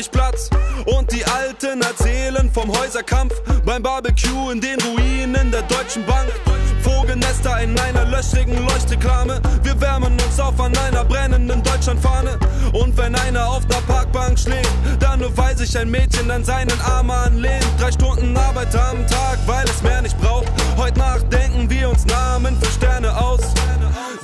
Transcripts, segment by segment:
Heinrichplatz. Und die Alten erzählen vom Häuserkampf beim Barbecue in den Ruinen der Deutschen Bank. Vogelnester in einer löchrigen Leuchtreklame. Wir wärmen uns auf an einer brennenden Deutschlandfahne. Und wenn einer auf der Parkbank schläft, dann nur weil sich ein Mädchen an seinen Arm anlehnt. Drei Stunden Arbeit am Tag, weil es mehr nicht braucht. Heute Nacht denken wir uns Namen für Sterne aus.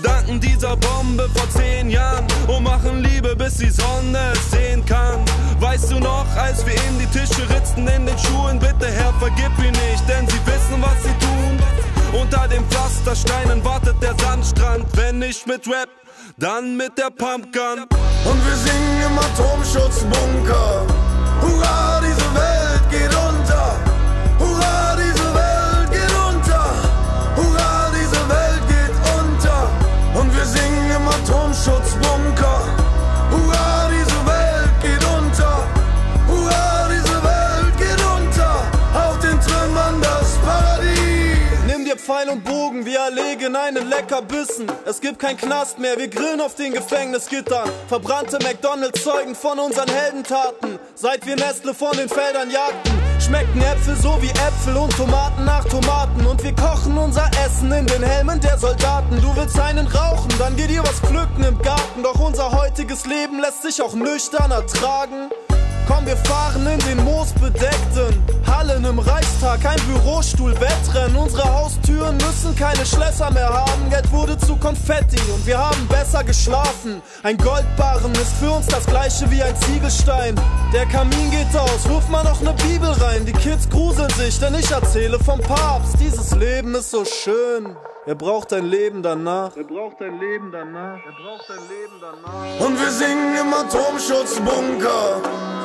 Danken dieser Bombe vor zehn Jahren und machen Liebe, bis die Sonne es sehen kann. Weißt du noch, als wir in die Tische ritzten in den Schuhen, bitte Herr, vergib ihn nicht, denn sie wissen, was sie tun. Unter den Pflastersteinen wartet der Sandstrand, wenn nicht mit Rap, dann mit der Pumpgun. Und wir singen im Atomschutzbunker. Hurra, Pfeil und Bogen, wir erlegen einen Leckerbissen. Es gibt kein Knast mehr, wir grillen auf den Gefängnisgittern. Verbrannte McDonalds zeugen von unseren Heldentaten. Seit wir Nestle von den Feldern jagten, schmecken Äpfel so wie Äpfel und Tomaten nach Tomaten. Und wir kochen unser Essen in den Helmen der Soldaten. Du willst einen rauchen, dann geh dir was pflücken im Garten. Doch unser heutiges Leben lässt sich auch nüchtern ertragen. Komm, wir fahren in den moosbedeckten Hallen im Reichstag, ein Bürostuhl, Wettrennen. Unsere Haustüren müssen keine Schlösser mehr haben. Geld wurde zu Konfetti und wir haben besser geschlafen. Ein Goldbarren ist für uns das gleiche wie ein Ziegelstein. Der Kamin geht aus, wirf mal noch ne Bibel rein. Die Kids gruseln sich, denn ich erzähle vom Papst. Dieses Leben ist so schön. Er braucht ein Leben danach. Er braucht ein Leben danach. Er braucht ein Leben danach. Und wir singen im Atomschutzbunker.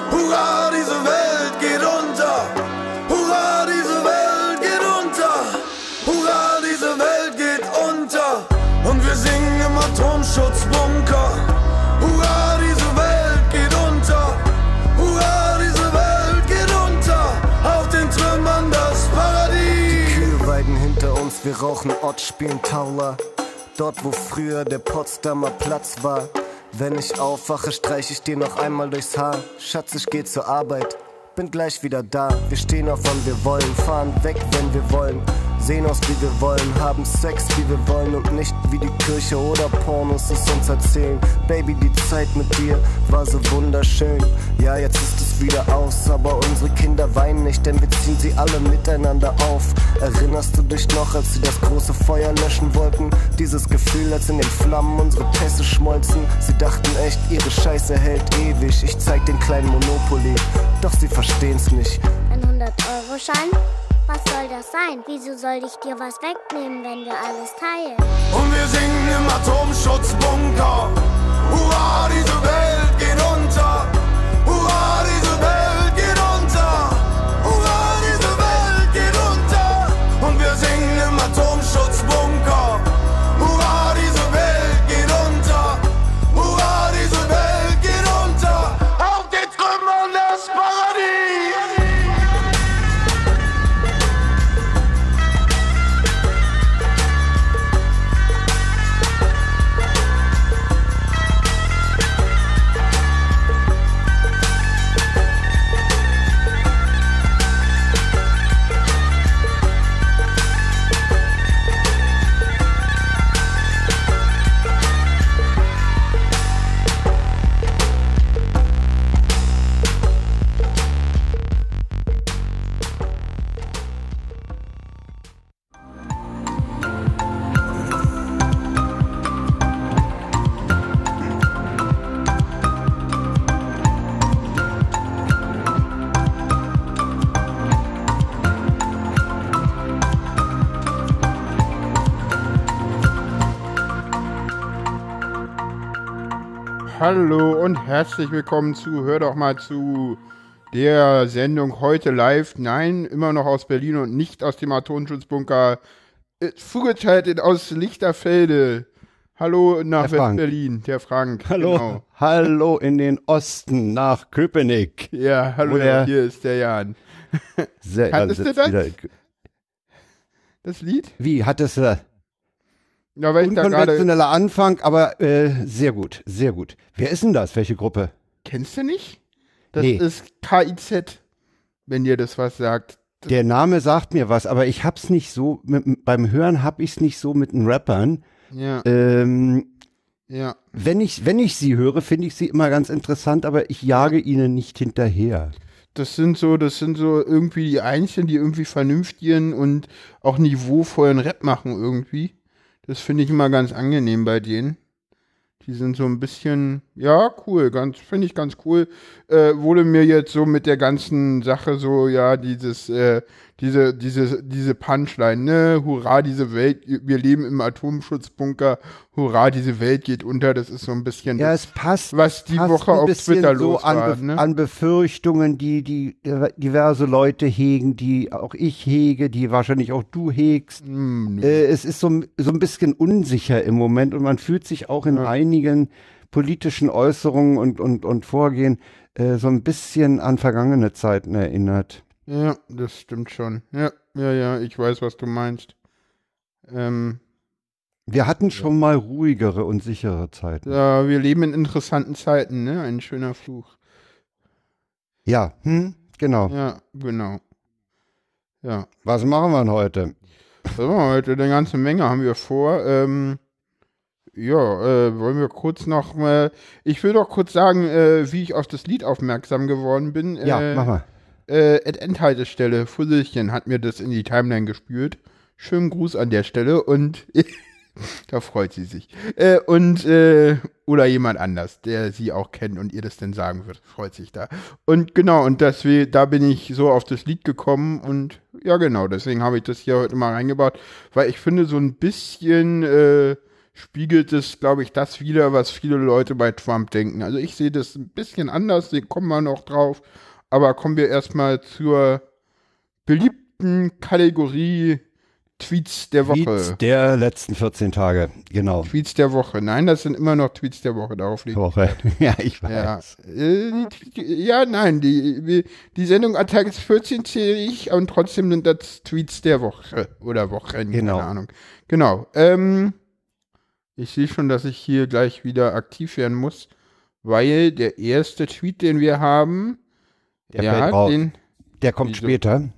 Hurra, diese Welt geht unter. Hurra, diese Welt geht unter. Hurra, diese Welt geht unter. Und wir singen im Atomschutzbunker. Wir rauchen Ott, spielen Taula. Dort, wo früher der Potsdamer Platz war. Wenn ich aufwache, streich ich dir noch einmal durchs Haar. Schatz, ich geh zur Arbeit, bin gleich wieder da. Wir stehen auf, wann wir wollen, fahren weg, wenn wir wollen. Sehen aus, wie wir wollen, haben Sex, wie wir wollen und nicht wie die Kirche oder Pornos es uns erzählen. Baby, die Zeit mit dir war so wunderschön. Ja, jetzt ist es wieder aus, aber unsere Kinder weinen nicht, denn wir ziehen sie alle miteinander auf. Erinnerst du dich noch, als sie das große Feuer löschen wollten? Dieses Gefühl, als in den Flammen unsere Pässe schmolzen. Sie dachten echt, ihre Scheiße hält ewig. Ich zeig den kleinen Monopoly, doch sie verstehen's nicht. Ein 100-Euro-Schein? Was soll das sein? Wieso soll ich dir was wegnehmen, wenn wir alles teilen? Und wir singen im Atomschutzbunker. Hurra, diese Welt geht unter. Hallo und herzlich willkommen zu Hör doch mal zu der Sendung heute live. Nein, immer noch aus Berlin und nicht aus dem Atomschutzbunker. Äh, Zugeschaltet aus Lichterfelde. Hallo nach. West-Berlin, der Frank. Hallo, Genau. hallo in den Osten nach Köpenick. Ja, hallo, der- hier ist der Jan. Sehr, Hattest da du das? Das Lied? Wie, hattest du Ja, weil unkonventioneller Anfang, aber äh, sehr gut, sehr gut. Wer ist denn das? Welche Gruppe? Kennst du nicht? Das Nee. ist KIZ, wenn dir das was sagt. Der Name sagt mir was, aber ich hab's nicht so, mit, beim Hören hab ich's nicht so mit den Rappern. Ja, Ähm, ja. wenn ich, wenn ich sie höre, finde ich sie immer ganz interessant, aber ich jage ihnen nicht hinterher. Das sind so, das sind so irgendwie die Einzelnen, die irgendwie vernünftigen und auch niveauvollen Rap machen irgendwie. Das finde ich immer ganz angenehm bei denen. Die sind so ein bisschen, ja, cool, ganz, finde ich ganz cool. Äh, wurde mir jetzt so mit der ganzen Sache so, ja, dieses, äh, diese, diese, diese Punchline, ne, hurra, diese Welt, wir leben im Atomschutzbunker, hurra, diese Welt geht unter, das ist so ein bisschen Ja, das, es passt. was die passt Woche auf Twitter so los an, war, ne? an Befürchtungen, die, die diverse Leute hegen, die auch ich hege, die wahrscheinlich auch du hegst. Hm, nö. Äh, es ist so, so ein bisschen unsicher im Moment und man fühlt sich auch in einigen politischen Äußerungen und, und, und Vorgehen äh, so ein bisschen an vergangene Zeiten erinnert. Ja, das stimmt schon. Ja, ja, ja, ich weiß, was du meinst. Ähm, Wir hatten schon mal ruhigere und sichere Zeiten. ja, wir leben in interessanten Zeiten, ne? Ein schöner Fluch. Ja, hm, genau. Ja, genau. Ja. Was machen wir denn heute? Was haben wir heute? Eine ganze Menge haben wir vor. Ähm, ja, äh, wollen wir kurz noch mal. Ich will doch kurz sagen, äh, wie ich auf das Lied aufmerksam geworden bin. Ja, äh, mach mal. Äh, Endhaltestelle, Fusselchen hat mir das in die Timeline gespült. Schönen Gruß an der Stelle und da freut sie sich. Äh, und, äh, oder jemand anders, der sie auch kennt und ihr das denn sagen wird, freut sich da. Und genau, und das, da bin ich so auf das Lied gekommen und ja, genau, deswegen habe ich das hier heute mal reingebaut, weil ich finde, so ein bisschen äh, spiegelt es, glaube ich, das wieder, was viele Leute bei Trump denken. Also ich sehe das ein bisschen anders, da kommen wir noch drauf. Aber kommen wir erstmal zur beliebten Kategorie Tweets der Woche. Tweets der letzten 14 Tage, genau. Tweets der Woche. Nein, das sind immer noch Tweets der Woche. Darauf liegt. Woche. Ja, ich Ja, weiß. äh, die- ja, nein, die, die Sendung Attacks 14 zähle ich und trotzdem sind das Tweets der Woche oder Wochen, Genau. keine Ahnung. Genau. Ähm, ich sehe schon, dass ich hier gleich wieder aktiv werden muss, weil der erste Tweet, den wir haben, Der ja, fällt raus. den, Der kommt Wieso? später.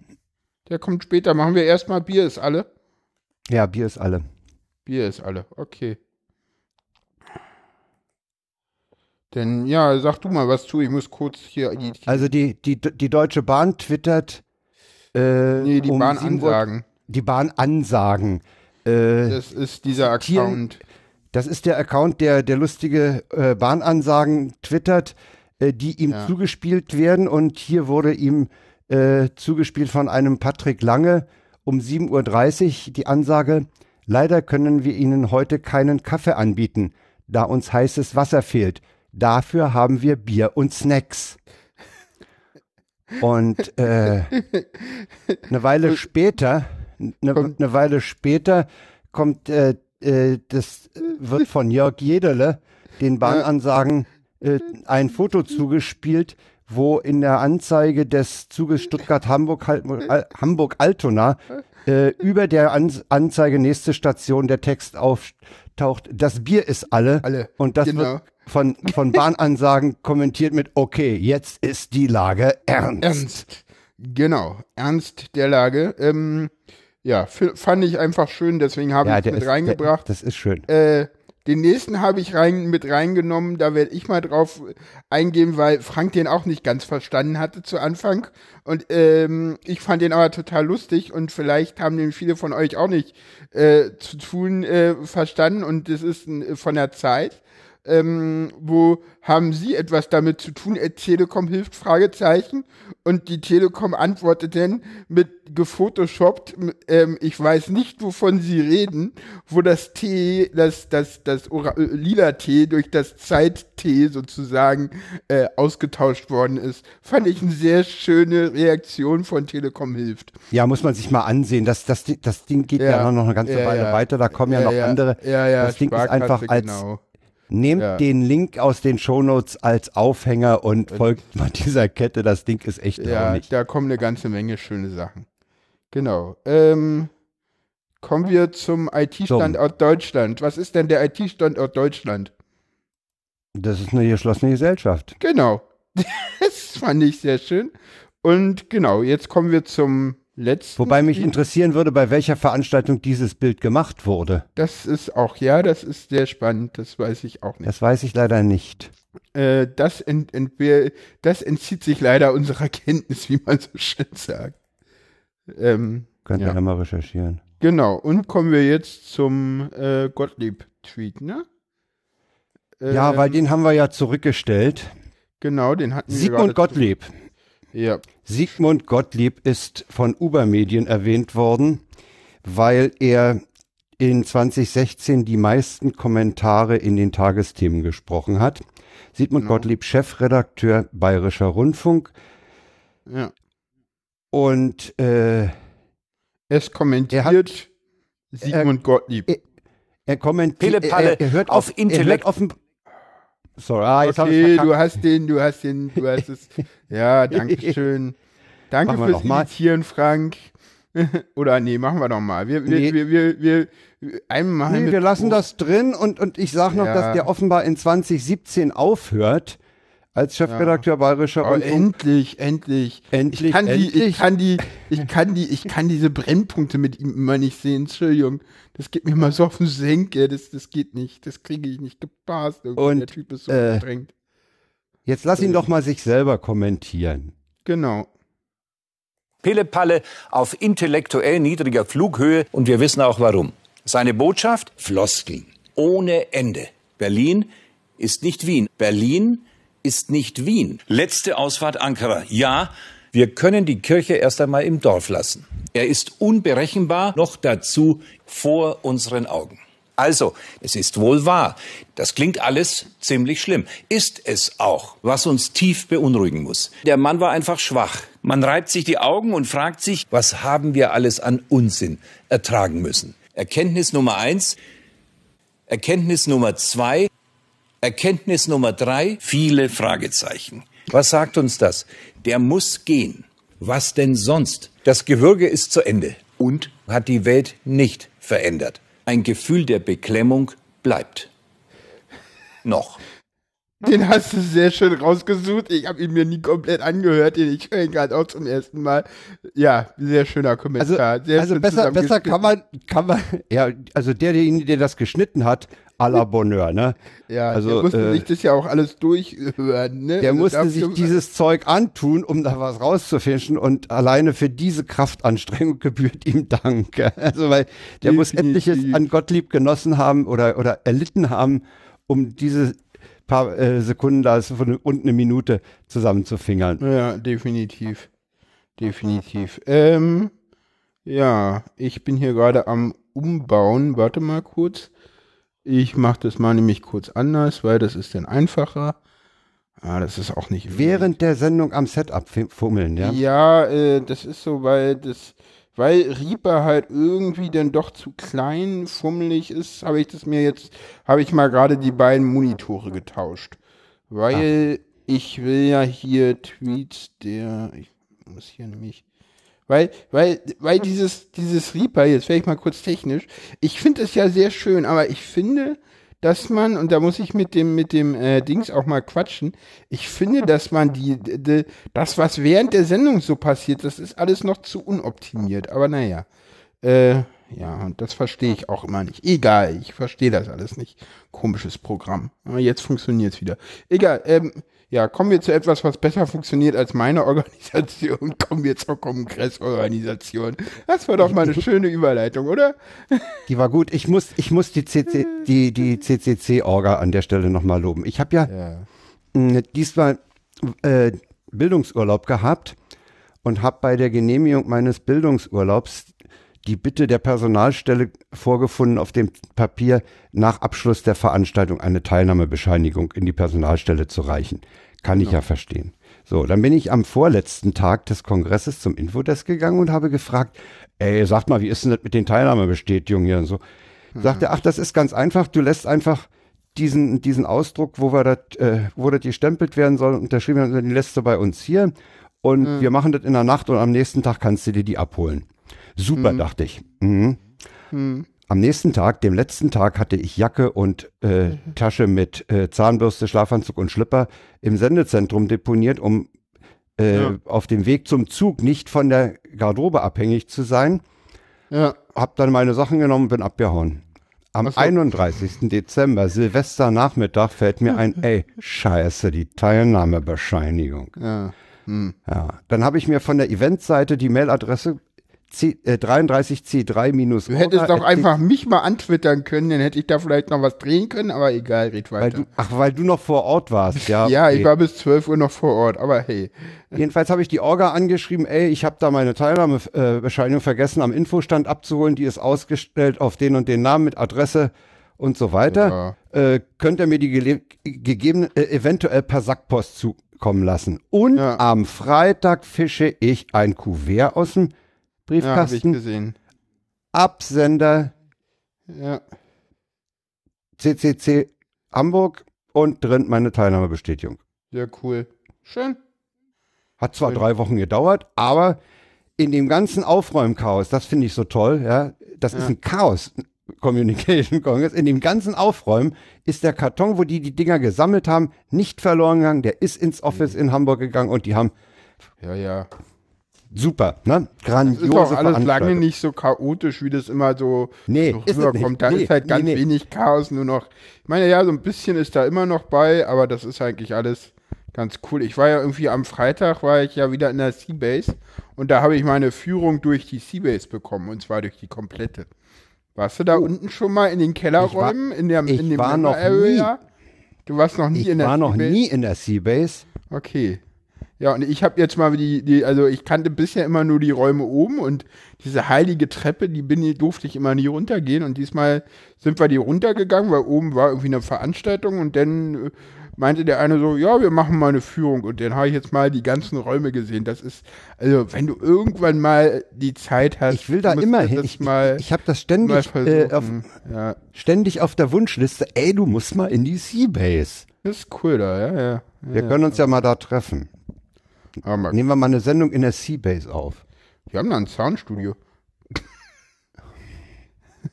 der kommt später. Machen wir erstmal Bier ist alle. Ja, Bier ist alle. Bier ist alle, okay. Denn, ja, sag du mal was zu, ich muss kurz hier die, Also die, die, die Deutsche Bahn twittert. Äh, nee, die um Bahn 7 Uhr ansagen. Die Bahn ansagen. Äh, Das ist dieser Account. das ist der Account, der, der lustige äh, Bahnansagen twittert, äh, die ihm Ja. zugespielt werden. Und hier wurde ihm äh, zugespielt von einem Patrick Lange um 7.30 Uhr die Ansage, leider können wir Ihnen heute keinen Kaffee anbieten, da uns heißes Wasser fehlt. Dafür haben wir Bier und Snacks. Und äh, eine Weile später, eine, Kommt- eine Weile später kommt äh, äh, das äh, wird von Jörg Jederle den Bahnansagen äh, ein Foto zugespielt, wo in der Anzeige des Zuges Stuttgart-Hamburg Al- Hamburg-Altona äh, über der An Anzeige nächste Station der Text auftaucht, das Bier ist alle. Alle, Und das genau. wird von, von Bahnansagen kommentiert mit, okay, jetzt ist die Lage ernst. Ernst. Genau, Ernst der Lage. Ähm, ja, fand ich einfach schön, deswegen habe Ja, ich der mit ist, reingebracht. Der, das ist schön. Äh, den nächsten habe ich rein, mit reingenommen, da werde ich mal drauf eingehen, weil Frank den auch nicht ganz verstanden hatte zu Anfang. Und ähm, ich fand den aber total lustig und vielleicht haben den viele von euch auch nicht äh, zu tun äh, verstanden. Und das ist ein, von der Zeit. ähm, wo haben Sie etwas damit zu tun? Äh, Telekom hilft? Fragezeichen. Und die Telekom antwortet dann mit gefotoshoppt, ähm, ich weiß nicht, wovon Sie reden, wo das T, das, das, das Ora äh, lila T durch das Zeit-T sozusagen äh, ausgetauscht worden ist. Fand ich eine sehr schöne Reaktion von Telekom hilft. Ja, muss man sich mal ansehen. Das, das, das Ding geht ja, Ja. noch eine ganze Ja, Weile ja. weiter. Da kommen ja, Ja, noch ja. andere. Ja, ja, das Ding ist einfach als genau. Nehmt Ja. den Link aus den Shownotes als Aufhänger und folgt mal dieser Kette. Das Ding ist echt Ja, traurig. da kommen eine ganze Menge schöne Sachen. Genau. Ähm, kommen wir zum IT-Standort Deutschland. Was ist denn der IT-Standort Deutschland? Das ist eine geschlossene Gesellschaft. Genau. Das fand ich sehr schön. Und genau, jetzt kommen wir zum letzten. Wobei mich interessieren würde, bei welcher Veranstaltung dieses Bild gemacht wurde. Das ist auch, ja, das ist sehr spannend. Das weiß ich auch nicht. Das weiß ich leider nicht. Äh, das, ent, ent, das entzieht sich leider unserer Kenntnis, wie man so schön sagt. Ähm, Könnt ihr Ja. ja mal recherchieren. Genau, und kommen wir jetzt zum äh, Gottlieb-Tweet, ne? Ja, Ähm, weil den haben wir ja zurückgestellt. Genau, den hatten wir Sigmund Gottlieb. Ja, Sigmund Gottlieb ist von Ubermedien erwähnt worden, weil er in 2016 die meisten Kommentare in den Tagesthemen gesprochen hat. Sigmund Genau. Gottlieb, Chefredakteur Bayerischer Rundfunk ja. und äh, Es kommentiert Sigmund Gottlieb. er- er kommentiert, er, er hört auf auf, Intellekt. Er hört offen, Sorry, ah, jetzt hab ich's okay, du hast den, du hast den, du hast es. Ja, danke schön. Danke wir fürs noch mal. Frank. Oder nee, machen wir doch mal. Wir, wir, Nee. wir, wir, wir, einmal Nee, wir lassen Pro- das drin und, und ich sage noch, Ja. dass der offenbar in 2017 aufhört als Chefredakteur Bayerischer Oh, endlich, endlich. Endlich, ich kann Die, endlich. ich kann die, ich kann die, ich kann diese Brennpunkte mit ihm immer nicht sehen. Entschuldigung. Das geht mir mal so auf den Senke. Das, das geht nicht. Das kriege ich nicht gepasst. Irgendwie. Und, der Typ ist so äh. Jetzt lass ihn doch mal sich selber kommentieren. Genau. Pille-Palle auf intellektuell niedriger Flughöhe und wir wissen auch warum. Seine Botschaft? Floskeln. Ohne Ende. Berlin ist nicht Wien. Berlin ist nicht Wien. Letzte Ausfahrt Ankara. Ja, wir können die Kirche erst einmal im Dorf lassen. Er ist unberechenbar, noch dazu vor unseren Augen. Also, es ist wohl wahr. Das klingt alles ziemlich schlimm. Ist es auch, was uns tief beunruhigen muss. Der Mann war einfach schwach. Man reibt sich die Augen und fragt sich, was haben wir alles an Unsinn ertragen müssen? Erkenntnis Nummer eins. Erkenntnis Nummer zwei. Erkenntnis Nummer drei. Viele Fragezeichen. Was sagt uns das? Der muss gehen. Was denn sonst? Das Gewürge ist zu Ende und hat die Welt nicht verändert. Ein Gefühl der Beklemmung bleibt. Noch. Den hast du sehr schön rausgesucht. Ich habe ihn mir nie komplett angehört. Den ich höre ihn gerade auch zum ersten Mal. Ja, sehr schöner Also, Kommentar. sehr also schön besser, besser kann man, kann man, ja, also der, derjenige, der das geschnitten hat, à la Bonheur, ne? Ja, also, der musste äh, sich das ja auch alles durchhören. Ne? Der Also musste sich dieses Zeug antun, um da was rauszufischen und alleine für diese Kraftanstrengung gebührt ihm Dank. Also weil der muss Definitiv. etliches an Gottlieb genossen haben oder, oder erlitten haben, um diese paar äh, Sekunden da ist von und eine Minute zusammenzufingern. Ja, definitiv. Definitiv. Ähm, ja, ich bin hier gerade am Umbauen. Warte mal kurz. Ich mache das mal nämlich kurz anders, weil das ist dann einfacher. Ah, das ist auch nicht. Während der Sendung am Setup fum- fummeln, ja? Ja, äh, das ist so, weil das, weil Reaper halt irgendwie dann doch zu klein, fummelig ist, habe ich das mir jetzt, habe ich mal gerade die beiden Monitore getauscht. Weil ich will ja hier Tweets der, ich muss hier nämlich, weil, weil, weil dieses, dieses Reaper, jetzt werde ich mal kurz technisch, ich finde es ja sehr schön, aber ich finde, dass man, und da muss ich mit dem, mit dem äh, Dings auch mal quatschen, ich finde, dass man die, die, das, was während der Sendung so passiert, das ist alles noch zu unoptimiert. Aber naja. Äh, Ja, und das verstehe ich auch immer nicht. Egal, ich verstehe das alles nicht. Komisches Programm. Aber jetzt funktioniert es wieder. Egal, ähm, ja, kommen wir zu etwas, was besser funktioniert als meine Organisation. Kommen wir zur Kongressorganisation. Das war doch mal eine schöne Überleitung, oder? Die war gut. Ich muss, ich muss die, CC, die, die CCC-Orga an der Stelle nochmal loben. Ich habe ja, Ja. diesmal äh, Bildungsurlaub gehabt und habe bei der Genehmigung meines Bildungsurlaubs die Bitte der Personalstelle vorgefunden, auf dem Papier nach Abschluss der Veranstaltung eine Teilnahmebescheinigung in die Personalstelle zu reichen. Kann ich ja verstehen. So, dann bin ich am vorletzten Tag des Kongresses zum Infodesk gegangen und habe gefragt, ey, sagt mal, wie ist denn das mit den Teilnahmebestätigungen hier und so? Sagt er, ach, das ist ganz einfach, du lässt einfach diesen, diesen Ausdruck, wo wir das, äh, wo das gestempelt werden soll, unterschrieben werden, den lässt du bei uns hier und wir machen das in der Nacht und am nächsten Tag kannst du dir die abholen. Super, dachte ich. Mhm. Am nächsten Tag, dem letzten Tag, hatte ich Jacke und äh, Tasche mit äh, Zahnbürste, Schlafanzug und Schlipper im Sendezentrum deponiert, um äh, Ja. auf dem Weg zum Zug nicht von der Garderobe abhängig zu sein. Ja. Hab dann meine Sachen genommen und bin abgehauen. Am so. 31. Dezember, Silvesternachmittag, fällt mir ein, ey, scheiße, die Teilnahmebescheinigung. Ja. Ja, dann habe ich mir von der Eventseite die Mailadresse C, äh, 33C3- Du hättest doch einfach mich mal antwittern können, dann hätte ich da vielleicht noch was drehen können, aber egal, red weil weiter. du, Ach, weil du noch vor Ort warst, ja. ja, ich okay. war bis 12 Uhr noch vor Ort, aber hey. Jedenfalls habe ich die Orga angeschrieben, ey, ich habe da meine Teilnahmebescheinigung vergessen am Infostand abzuholen, die ist ausgestellt auf den und den Namen mit Adresse und so weiter. Äh, könnt ihr mir die gegebene, äh, eventuell per Sackpost zukommen lassen? Und Ja. am Freitag fische ich ein Kuvert aus dem Ja, habe ich Briefkasten, gesehen. Absender Ja. CCC Hamburg und drin meine Teilnahmebestätigung. Sehr cool. Schön. Hat zwar Schön. drei Wochen gedauert, aber in dem ganzen Aufräumchaos, das finde ich so toll, ja, das ist ein Chaos. Communication Congress, in dem ganzen Aufräumen ist der Karton, wo die die Dinger gesammelt haben, nicht verloren gegangen. Der ist ins Office in Hamburg gegangen und die haben Ja, ja. Super, ne? Das Grandiose ist doch alles lange nicht so chaotisch, wie das immer so, Nee, so rüberkommt. Da Nee, ist halt ganz nee, nee. wenig Chaos nur noch. Ich meine, ja, so ein bisschen ist da immer noch bei, aber das ist eigentlich alles ganz cool. Ich war ja irgendwie am Freitag, war ich ja wieder in der Seabase und da habe ich meine Führung durch die Seabase bekommen und zwar durch die komplette. Warst du da unten schon mal in den Kellerräumen, in, der, Oh. ich in dem war noch Area? Du warst noch nie Ich in der war noch Seabase? nie in der Seabase. Okay. Ja, und ich habe jetzt mal die, die, also ich kannte bisher immer nur die Räume oben und diese heilige Treppe, die bin, die durfte ich immer nie runtergehen und diesmal sind wir die runtergegangen, weil oben war irgendwie eine Veranstaltung und dann äh, meinte der eine so, ja, wir machen mal eine Führung und dann habe ich jetzt mal die ganzen Räume gesehen. Das ist, also wenn du irgendwann mal die Zeit hast, Ich will da immer hin. Ich, mal, ich, ich habe das ständig, äh, auf, ja, ständig auf der Wunschliste. Ey, du musst mal in die Seabase. das ist cool da, ja, ja. Wir können uns ja mal da treffen. Aber mal, Nehmen wir mal eine Sendung in der Seabase auf. wir haben da ein Soundstudio.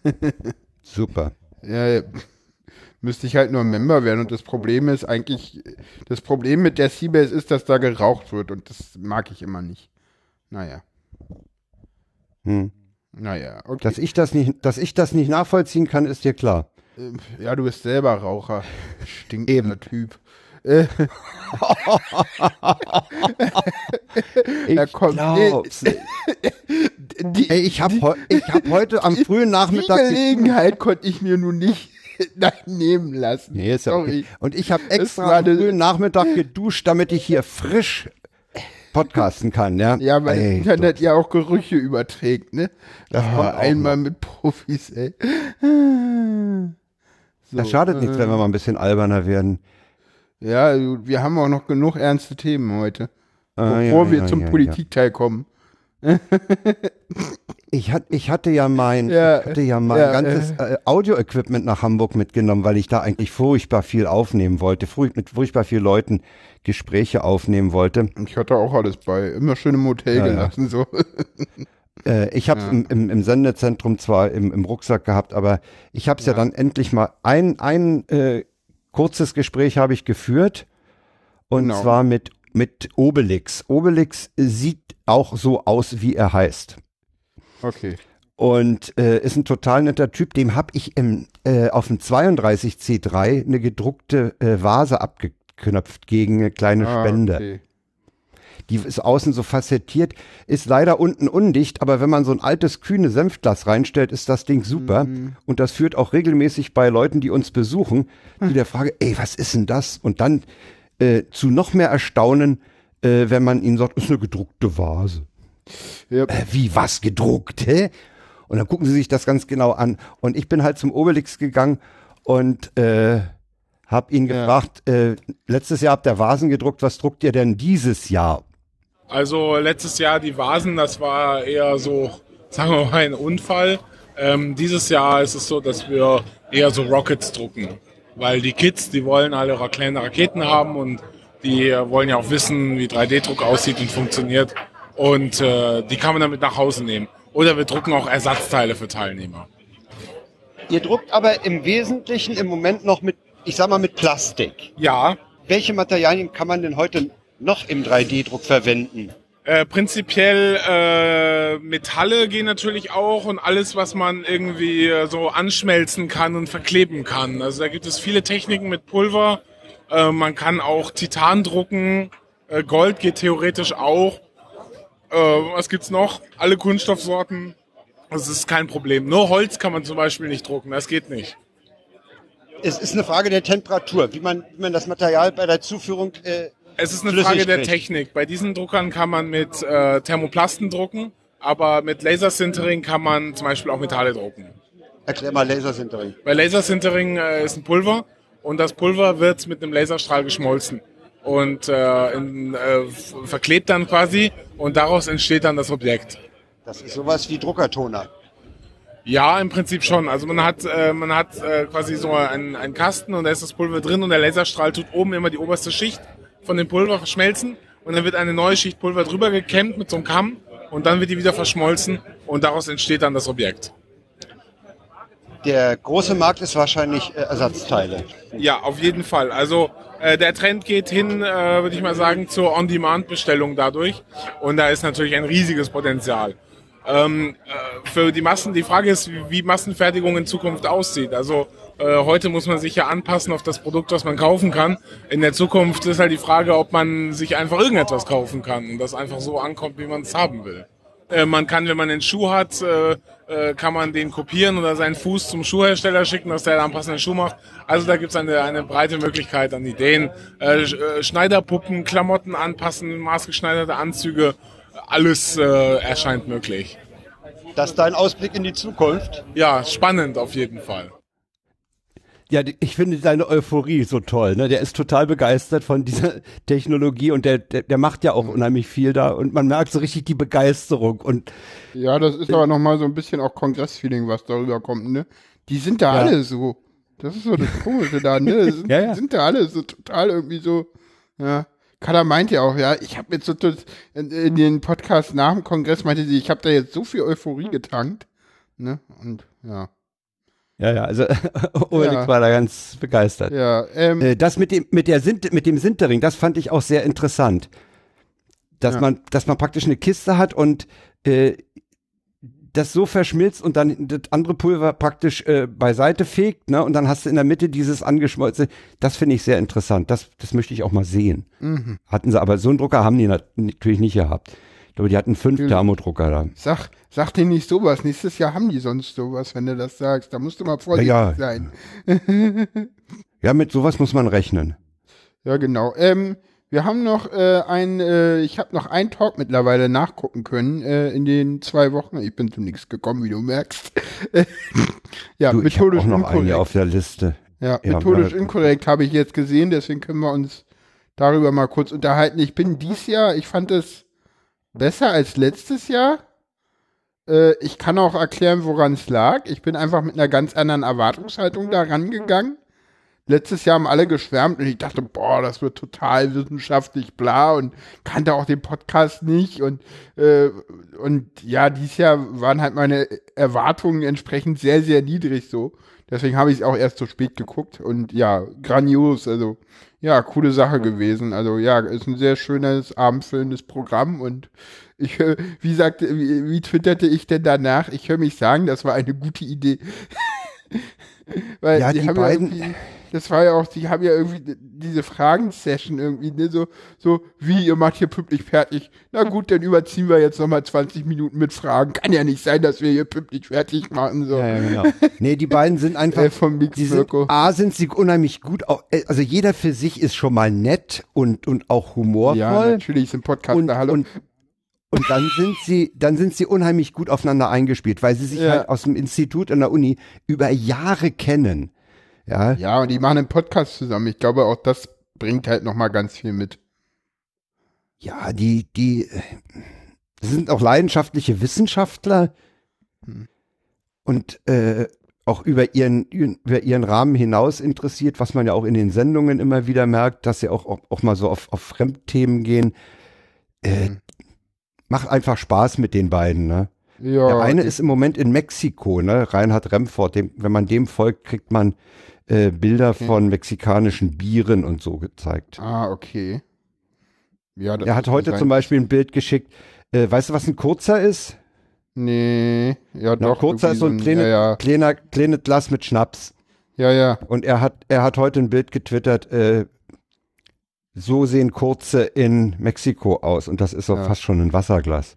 Super. Ja, ja. müsste ich halt nur Member werden. Und das Problem ist eigentlich, das Problem mit der Seabase ist, dass da geraucht wird und das mag ich immer nicht. Naja, Hm. naja, okay. Dass ich das nicht, dass ich das nicht nachvollziehen kann, ist dir klar. ja, du bist selber Raucher. Stinkender Typ. Äh, Ich Ja, komm, glaub's die, Ey, ich habe ich hab heute am frühen die Nachmittag Gelegenheit konnte ich mir nun nicht nehmen lassen. Nee, ist ja Sorry. okay. Und ich habe extra am frühen Nachmittag geduscht, damit ich hier frisch podcasten kann, ja? Ja, weil Ey, Internet ja auch Gerüche überträgt, ne? Das kommt war einmal mit Profis, ey. So, Das schadet nichts, wenn wir mal ein bisschen alberner werden. Ja, also wir haben auch noch genug ernste Themen heute, Ah, bevor ja, wir ja, zum ja. Politikteil kommen. Ich, hat, ich hatte ja mein, Ja, hatte ja mein ja, ganzes äh, Audio-Equipment nach Hamburg mitgenommen, weil ich da eigentlich furchtbar viel aufnehmen wollte, furch mit furchtbar vielen Leuten Gespräche aufnehmen wollte. Ich hatte auch alles bei, immer schön im Hotel ja. gelassen, so. Äh, ich habe es im, im, im Sendezentrum zwar im, im Rucksack gehabt, aber ich habe es ja. dann endlich mal ein, ein äh, kurzes Gespräch habe ich geführt und Genau. zwar mit mit Obelix. Obelix sieht auch so aus, wie er heißt. Okay. und äh, ist ein total netter Typ. Dem habe ich im, äh, auf dem 32C3 eine gedruckte äh, Vase abgeknöpft gegen eine kleine Ah, Spende. okay. Die ist außen so facettiert, ist leider unten undicht, aber wenn man so ein altes kühne Senfglas reinstellt, ist das Ding super. Und das führt auch regelmäßig bei Leuten, die uns besuchen, zu der Frage, ey, was ist denn das? Und dann äh, zu noch mehr Erstaunen, äh, wenn man ihnen sagt, ist eine gedruckte Vase. Ja. Äh, wie, was gedruckt, hä? Und dann gucken sie sich das ganz genau an. Und ich bin halt zum Obelix gegangen und äh, hab ihn Ja. gefragt, äh, letztes Jahr habt ihr Vasen gedruckt, was druckt ihr denn dieses Jahr? Also letztes Jahr die Vasen, das war eher so, sagen wir mal, ein Unfall. Ähm, dieses Jahr ist es so, dass wir eher so Rockets drucken. Weil die Kids, die wollen alle ihre kleinen Raketen haben und die äh, wollen ja auch wissen, wie 3D-Druck aussieht und funktioniert. Und äh, die kann man damit nach Hause nehmen. Oder wir drucken auch Ersatzteile für Teilnehmer. Ihr druckt aber im Wesentlichen im Moment noch mit, ich sag mal, mit Plastik. Ja, Welche Materialien kann man denn heute noch im 3D-Druck verwenden? Äh, prinzipiell äh, Metalle gehen natürlich auch und alles, was man irgendwie äh, so anschmelzen kann und verkleben kann. Also da gibt es viele Techniken mit Pulver. Äh, man kann auch Titan drucken. Äh, Gold geht theoretisch auch. Äh, was gibt's noch? Alle Kunststoffsorten. Das ist kein Problem. Nur Holz kann man zum Beispiel nicht drucken. Das geht nicht. Es ist eine Frage der Temperatur, wie man, wie man das Material bei der Zuführung äh, Es ist eine flüssig Frage der kriegt. Technik. Bei diesen Druckern kann man mit äh, Thermoplasten drucken, aber mit Lasersintering kann man zum Beispiel auch Metalle drucken. Erklär mal Lasersintering. Bei Lasersintering äh, ist ein Pulver und das Pulver wird mit einem Laserstrahl geschmolzen und äh, in, äh, verklebt dann quasi und daraus entsteht dann das Objekt. Das ist sowas wie Druckertoner. Ja, im Prinzip schon. Also man hat, äh, man hat äh, quasi so einen, einen Kasten und da ist das Pulver drin und der Laserstrahl tut oben immer die oberste Schicht von dem Pulver verschmelzen und dann wird eine neue Schicht Pulver drüber gekämmt mit so einem Kamm und dann wird die wieder verschmolzen und daraus entsteht dann das Objekt. Der große Markt ist wahrscheinlich äh, Ersatzteile. Ja, auf jeden Fall. Also äh, der Trend geht hin, äh, würde ich mal sagen, zur On-Demand-Bestellung dadurch. Und da ist natürlich ein riesiges Potenzial. Ähm, äh, für die Massen, die Frage ist, wie, Massenfertigung in Zukunft aussieht. Also äh, heute muss man sich ja anpassen auf das Produkt, was man kaufen kann. In der Zukunft ist halt die Frage, ob man sich einfach irgendetwas kaufen kann und das einfach so ankommt, wie man es haben will. Äh, man kann, wenn man einen Schuh hat, äh, äh, kann man den kopieren oder seinen Fuß zum Schuhhersteller schicken, dass der dann passenden Schuh macht. Also da gibt's eine, eine breite Möglichkeit an Ideen. Sch- Schneiderpuppen, Klamotten anpassen, maßgeschneiderte Anzüge, alles äh, erscheint möglich. Das ist dein Ausblick in die Zukunft. Ja, spannend auf jeden Fall. Ja, ich finde seine Euphorie so toll. Ne? Der ist total begeistert von dieser Technologie und der, der, der macht ja auch unheimlich viel da und man merkt so richtig die Begeisterung und Ja, das ist aber nochmal so ein bisschen auch Kongressfeeling, was darüber kommt, ne? Die sind da Ja. alle so. Das ist so das Komische da, ne? Die Sind, Ja, ja. sind da alle so total irgendwie so, ja. Kada meint ja auch, ja, ich habe jetzt so in, in den Podcast nach dem Kongress meinte sie, ich habe da jetzt so viel Euphorie getankt, ne? Und ja. ja, ja, also Ulrich Ja. war da ganz begeistert. Ja, ähm, Äh, Das mit dem, mit der Sint, mit dem Sintering, das fand ich auch sehr interessant. Dass Ja. man, dass man praktisch eine Kiste hat und äh, das so verschmilzt und dann das andere Pulver praktisch äh, beiseite fegt, ne? Und dann hast du in der Mitte dieses angeschmolzene. Das finde ich sehr interessant. Das, das möchte ich auch mal sehen. mhm. Hatten sie, aber so einen Drucker haben die nat natürlich nicht gehabt. Ich glaube, die hatten fünf. Thermodrucker da. Sag, sag dir nicht sowas. Nächstes Jahr haben die sonst sowas, wenn du das sagst. Da musst du mal vorsichtig Ja, ja. sein. Ja, mit sowas muss man rechnen. Ja, genau. Ähm, wir haben noch äh, ein, äh, ich habe noch einen Talk mittlerweile nachgucken können äh, in den zwei Wochen. Ich bin zu nichts gekommen, wie du merkst. ja, Du, ich methodisch auch noch einen inkorrekt. hier auf der Liste. Ja, Ja, methodisch inkorrekt habe ich jetzt gesehen, deswegen können wir uns darüber mal kurz unterhalten. Ich bin dies Jahr, ich fand es besser als letztes Jahr. Äh, ich kann auch erklären, woran es lag. Ich bin einfach mit einer ganz anderen Erwartungshaltung da rangegangen. Letztes Jahr haben alle geschwärmt und ich dachte, boah, das wird total wissenschaftlich bla und kannte auch den Podcast nicht und, äh, und ja, dieses Jahr waren halt meine Erwartungen entsprechend sehr, sehr niedrig so. Deswegen habe ich es auch erst so spät geguckt und ja, grandios, also ja, coole Sache gewesen. Also ja, ist ein sehr schönes, abendfüllendes Programm und ich, äh, wie sagte, wie, wie twitterte ich denn danach? Ich höre mich sagen, das war eine gute Idee. Weil Ja, die die haben beiden- das war ja auch, die haben ja irgendwie diese Fragen-Session irgendwie, ne, so, so, wie, ihr macht hier pünktlich fertig. Na gut, dann überziehen wir jetzt nochmal 20 Minuten mit Fragen. Kann ja nicht sein, dass wir hier pünktlich fertig machen, so. Ja, ja, genau. Nee, die beiden sind einfach. Äh, vom Mix die sind. A, sind sie unheimlich gut. au- äh, Also jeder für sich ist schon mal nett und, und auch humorvoll. Ja, natürlich sind Podcaster, und, hallo. und, und dann sind sie, dann sind sie unheimlich gut aufeinander eingespielt, weil sie sich Ja. halt aus dem Institut an der Uni über Jahre kennen. Ja, Ja, und die machen einen Podcast zusammen. Ich glaube, auch das bringt halt nochmal ganz viel mit. ja, die, die äh, sind auch leidenschaftliche Wissenschaftler und äh, auch über ihren, über ihren Rahmen hinaus interessiert, was man ja auch in den Sendungen immer wieder merkt, dass sie auch, auch, auch mal so auf, auf Fremdthemen gehen. Äh, Macht einfach Spaß mit den beiden, ne? Ja, Der eine ist im Moment in Mexiko, ne? Reinhard Remford. Dem, wenn man dem folgt, kriegt man äh, Bilder von mexikanischen Bieren und so gezeigt. Ah, okay. Ja, Er hat ist heute zum Beispiel ein Bild geschickt. Äh, weißt du, was ein kurzer ist? Nee, ja Na, doch. kurzer ist so ein kleine, ja, ja. kleiner, kleines Glas mit Schnaps. ja, ja. Und er hat, er hat heute ein Bild getwittert, äh, so sehen kurze in Mexiko aus. Und das ist so Ja. fast schon ein Wasserglas.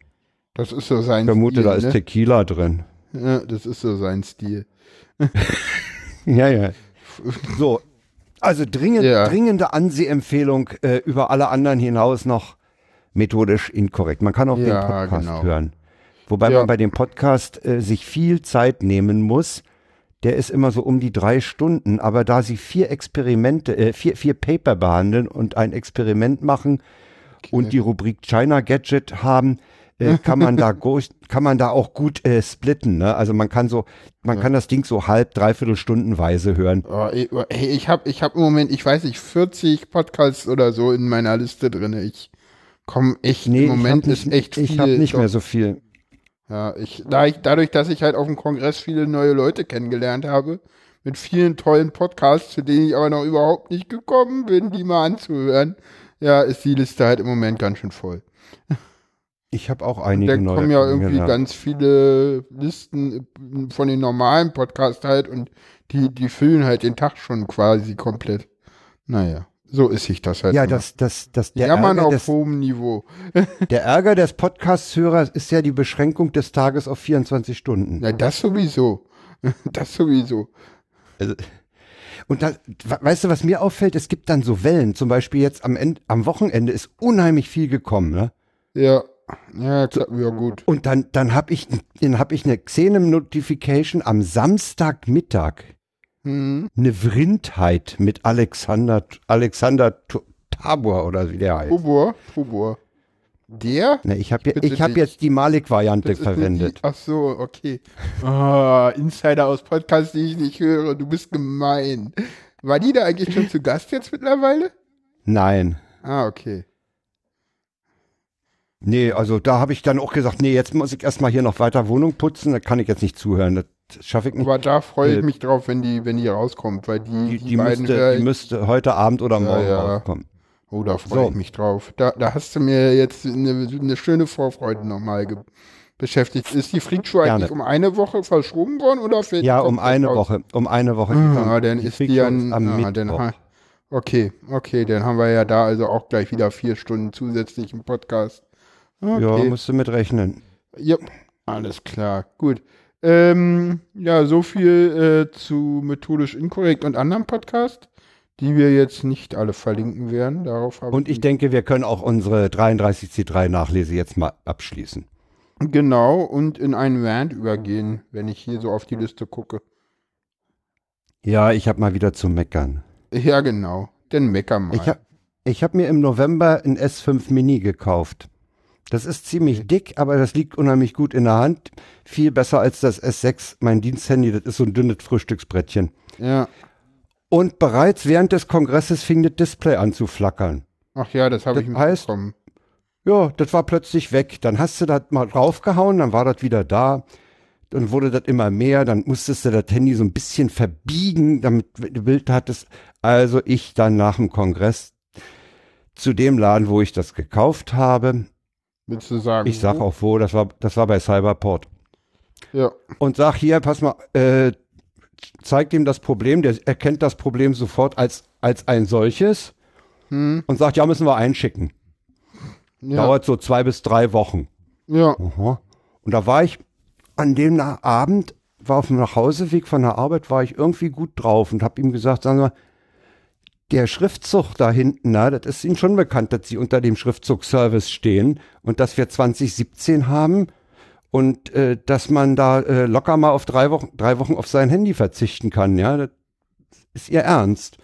Das ist so sein Ich vermute, Stil. da ist ne? Tequila drin. Ja, das ist so sein Stil. Ja, ja. So, also dringend, Ja. dringende Ansehempfehlung äh, über alle anderen hinaus noch methodisch inkorrekt. Man kann auch den Ja, Podcast genau. hören. Wobei Ja. man bei dem Podcast äh, sich viel Zeit nehmen muss. Der ist immer so um die drei Stunden, aber da sie vier Experimente, äh, vier, vier Paper behandeln und ein Experiment machen und die Rubrik China Gadget haben, äh, kann man da go- kann man da auch gut äh, splitten. Ne? Also man kann so, man kann das Ding so halb, dreiviertel Stundenweise hören. Oh, ey, hey, ich habe ich hab im Moment, ich weiß nicht, 40 Podcasts oder so in meiner Liste drin. Ich komm echt, im Moment ich hab ist nicht, echt viel. Ich habe nicht doch. mehr so viel. Ja, ich, da ich, dadurch, dass ich halt auf dem Kongress viele neue Leute kennengelernt habe, mit vielen tollen Podcasts, zu denen ich aber noch überhaupt nicht gekommen bin, die mal anzuhören, ja, ist die Liste halt im Moment ganz schön voll. Ich habe auch Da einige neue. kommen ja irgendwie kennengelernt. ganz viele Listen von den normalen Podcasts halt und die, die füllen halt den Tag schon quasi komplett. Naja, so ist sich das halt. Ja, immer. das, das, das, der, Jammern Ärger auf des, hohem Niveau. der Ärger des Podcast-Hörers ist ja die Beschränkung des Tages auf 24 Stunden. Na, das sowieso. Das sowieso. Und da, we- weißt du, was mir auffällt? Es gibt dann so Wellen. Zum Beispiel jetzt am, Ende, am Wochenende ist unheimlich viel gekommen. Ne? Ja, ja, ja gut. Und dann, dann habe ich, dann hab ich eine Xenem-Notification am Samstagmittag. Hm. Eine Vrindheit mit Alexander, Alexander Tabor oder wie der heißt. Tubor, Tubor. Der? Ne, ich habe ich hab jetzt die Malik-Variante verwendet. Die, ach so, okay. Ah, Insider aus Podcasts, die ich nicht höre. Du bist gemein. War die da eigentlich schon zu Gast jetzt mittlerweile? Nein. Ah, okay. Nee, also da habe ich dann auch gesagt, nee, jetzt muss ich erstmal hier noch weiter Wohnung putzen, da kann ich jetzt nicht zuhören. Das schaffe ich nicht. Aber da freue ich Äh, mich drauf, wenn die, wenn die rauskommt, weil die, die, die, die, müsste, die müsste heute Abend oder morgen ja. rauskommen. Oh, da freue So. ich mich drauf. Da, da hast du mir jetzt eine, eine schöne Vorfreude nochmal ge beschäftigt. Ist die Freakshow eigentlich um eine Woche verschoben worden oder Ja, um eine raus? Woche. Um eine Woche. Ah, dann ist die an, am ah, dann, Okay, okay, dann haben wir ja da also auch gleich wieder vier Stunden zusätzlich im Podcast. Ja, Okay. musst du mit rechnen. Ja, alles klar, gut. Ähm, ja, so viel äh, zu methodisch inkorrekt und anderen Podcast, die wir jetzt nicht alle verlinken werden. Darauf habe Und ich denke, wir können auch unsere 33C3-Nachlese jetzt mal abschließen. Genau, und in einen Rant übergehen, wenn ich hier so auf die Liste gucke. Ja, ich habe mal wieder zu meckern. Ja, genau. Denn mecker mal. Ich habe ich hab mir im November ein S5 Mini gekauft. Das ist ziemlich dick, aber das liegt unheimlich gut in der Hand. Viel besser als das S6, mein Diensthandy. Das ist so ein dünnes Frühstücksbrettchen. ja, Und bereits während des Kongresses fing das Display an zu flackern. Ach ja, das habe ich mitbekommen. Ja, das war plötzlich weg. Dann hast du das mal draufgehauen, dann war das wieder da. Dann wurde das immer mehr, dann musstest du das Handy so ein bisschen verbiegen, damit du Bild hattest. Also ich dann nach dem Kongress zu dem Laden, wo ich das gekauft habe. Willst du sagen? Ich sag auch wo, das war, das war bei Cyberport. Ja. Und sag hier, pass mal, äh, zeigt ihm das Problem, der erkennt das Problem sofort als, als ein solches Hm. und sagt, ja, müssen wir einschicken. Ja. Dauert so zwei bis drei Wochen. ja. Aha. Und da war ich an dem Abend, war auf dem Nachhauseweg von der Arbeit, war ich irgendwie gut drauf und habe ihm gesagt, sagen Sie mal, der Schriftzug da hinten, na, das ist Ihnen schon bekannt, dass Sie unter dem Schriftzug Service stehen und dass wir 2017 haben und äh, dass man da äh, locker mal auf drei Wochen, drei Wochen auf sein Handy verzichten kann, ja, das ist Ihr Ernst.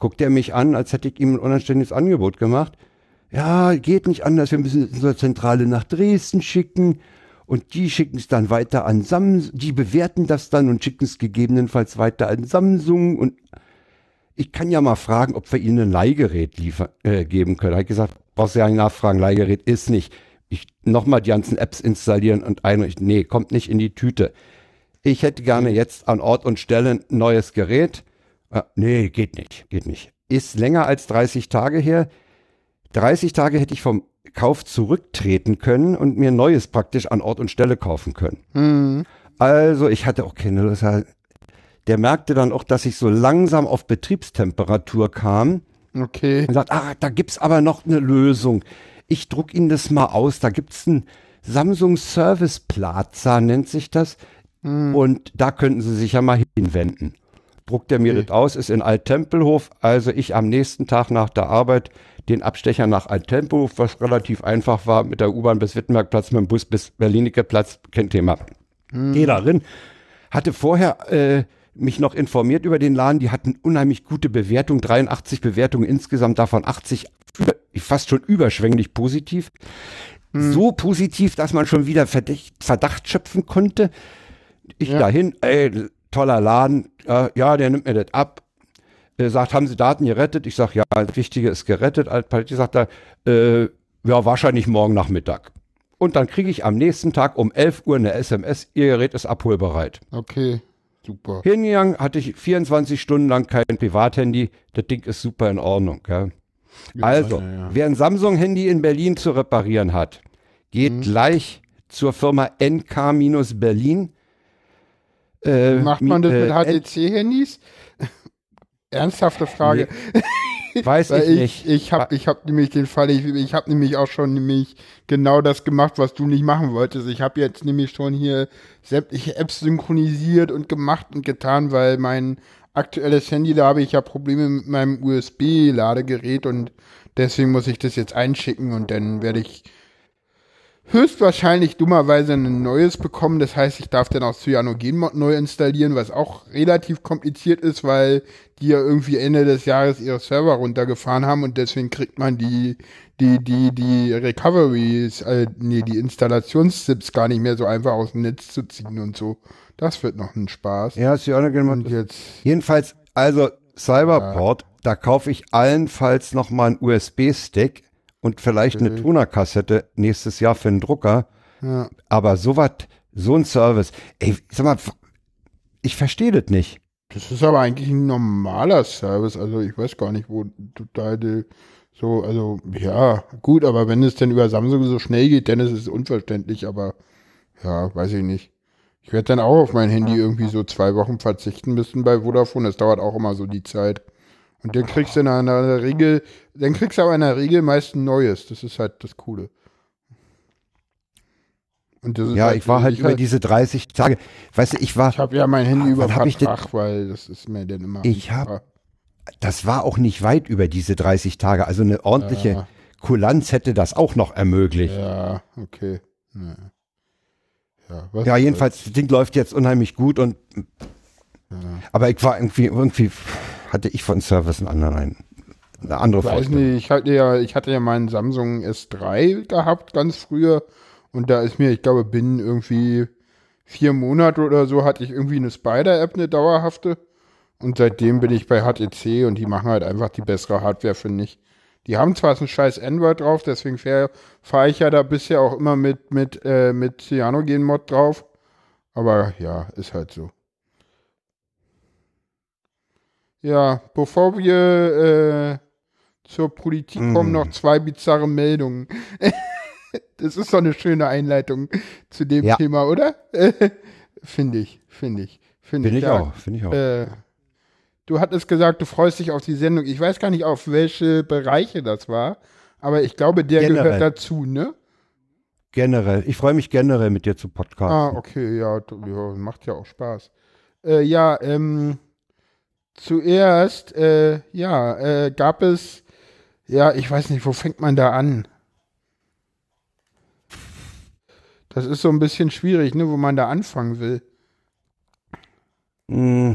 Guckt er mich an, als hätte ich ihm ein unanständiges Angebot gemacht. Ja, geht nicht anders, wir müssen unsere Zentrale nach Dresden schicken und die schicken es dann weiter an Samsung, die bewerten das dann und schicken es gegebenenfalls weiter an Samsung und ich kann ja mal fragen, ob wir ihnen ein Leihgerät liefer, äh, geben können. Da hab ich gesagt, brauchst du ja nicht nachfragen, Leihgerät ist nicht. Ich nochmal die ganzen Apps installieren und einrichten. Nee, kommt nicht in die Tüte. Ich hätte gerne jetzt an Ort und Stelle ein neues Gerät. Äh, nee, geht nicht, geht nicht. Ist länger als 30 Tage her. 30 Tage hätte ich vom Kauf zurücktreten können und mir Neues praktisch an Ort und Stelle kaufen können. Hm. Also ich hatte auch keine Lust. Der merkte dann auch, dass ich so langsam auf Betriebstemperatur kam Okay. und sagt, ah, da gibt's aber noch eine Lösung. Ich druck Ihnen das mal aus. Da gibt's ein Samsung Service Plaza, nennt sich das. Und da könnten Sie sich ja mal hinwenden. Druckt er mir Okay. das aus, ist in Alttempelhof. Also ich am nächsten Tag nach der Arbeit den Abstecher nach Alttempelhof, was relativ einfach war, mit der U-Bahn bis Wittenbergplatz, mit dem Bus bis Berlinikeplatz, kein Thema. Geh da rein. Hatte vorher äh, mich noch informiert über den Laden. Die hatten unheimlich gute Bewertungen, 83 Bewertungen insgesamt, davon 80 über, fast schon überschwänglich positiv. So positiv, dass man schon wieder Verdacht, Verdacht schöpfen konnte. Ich Ja. dahin, ey, toller Laden, äh, ja, der nimmt mir das ab. Er sagt, haben Sie Daten gerettet? Ich sag, ja, das Wichtige ist gerettet. Altpalette sagt er, äh, ja, wahrscheinlich morgen Nachmittag. Und dann kriege ich am nächsten Tag um 11 Uhr eine SMS, Ihr Gerät ist abholbereit. Okay. Super. Hingegangen hatte ich 24 Stunden lang kein Privathandy. Das Ding ist super in Ordnung. Ja. Also, ja, wer ein Samsung-Handy in Berlin zu reparieren hat, geht Mhm. gleich zur Firma NK-Berlin. Äh, Macht man das mi- mit äh, HTC-Handys? Ernsthafte Frage. Weiß ich ich, nicht. ich habe ich hab nämlich den Fall, ich, ich habe nämlich auch schon nämlich genau das gemacht, was du nicht machen wolltest. Ich habe jetzt nämlich schon hier sämtliche Apps synchronisiert und gemacht und getan, weil mein aktuelles Handy, da habe ich ja Probleme mit meinem USB-Ladegerät und deswegen muss ich das jetzt einschicken und dann werde ich höchstwahrscheinlich dummerweise ein neues bekommen. Das heißt, ich darf dann auch Cyanogenmod neu installieren, was auch relativ kompliziert ist, weil die ja irgendwie Ende des Jahres ihre Server runtergefahren haben und deswegen kriegt man die die die die Recoveries, äh, nee, die Installationstips gar nicht mehr so einfach aus dem Netz zu ziehen und so. Das wird noch ein Spaß. Ja, ja gemacht. jetzt Jedenfalls, also Cyberport, da kaufe ich allenfalls noch mal einen USB-Stick und vielleicht eine Tonerkassette nächstes Jahr für einen Drucker. ja. Aber sowas, so ein Service, ey, sag mal, ich verstehe das nicht. Das ist aber eigentlich ein normaler Service. Also ich weiß gar nicht, wo die, so, also ja, gut, aber wenn es denn über Samsung so schnell geht, dann ist es unverständlich, aber ja, weiß ich nicht. Ich werde dann auch auf mein Handy irgendwie so zwei Wochen verzichten müssen bei Vodafone. Das dauert auch immer so die Zeit. Und dann kriegst du in einer Regel, dann kriegst du aber in der Regel meist ein neues. Das ist halt das Coole. Und das ist Ja, ich war halt ich über diese 30 Tage, weißt du, ich war, Ich habe ja mein Handy über Vertrag, weil das ist mir dann immer. Ich hab- das war auch nicht weit über diese 30 Tage. Also eine ordentliche Ja. Kulanz hätte das auch noch ermöglicht. Ja, okay. Ja, ja, Ja, jedenfalls, das Ding läuft jetzt unheimlich gut und aber ich war irgendwie, irgendwie hatte ich von Service einen anderen, einen- eine andere Ich weiß Vorstellung. nicht, ich hatte ja, ich hatte ja meinen Samsung S3 gehabt, ganz früher. Und da ist mir, ich glaube, binnen irgendwie vier Monate oder so hatte ich irgendwie eine Spider-App, eine dauerhafte. Und seitdem bin ich bei HTC und die machen halt einfach die bessere Hardware, finde ich. Die haben zwar so ein scheiß Android drauf, deswegen fahre ich ja da bisher auch immer mit, mit, äh, mit Cyanogen-Mod drauf. Aber ja, ist halt so. Ja, bevor wir äh, zur Politik mm. kommen, noch zwei bizarre Meldungen. das ist doch eine schöne Einleitung zu dem ja. Thema, oder? finde ich, finde ich. Finde find ich, auch, finde ich auch. Äh, du hattest gesagt, du freust dich auf die Sendung. Ich weiß gar nicht, auf welche Bereiche das war, aber ich glaube, der generell. gehört dazu, ne? Generell. Ich freue mich generell mit dir zu podcasten. Ah, okay, ja, ja macht ja auch Spaß. Äh, ja, ähm, zuerst, äh, ja, äh, gab es, ja, ich weiß nicht, wo fängt man da an? Das ist so ein bisschen schwierig, ne, wo man da anfangen will. Mm.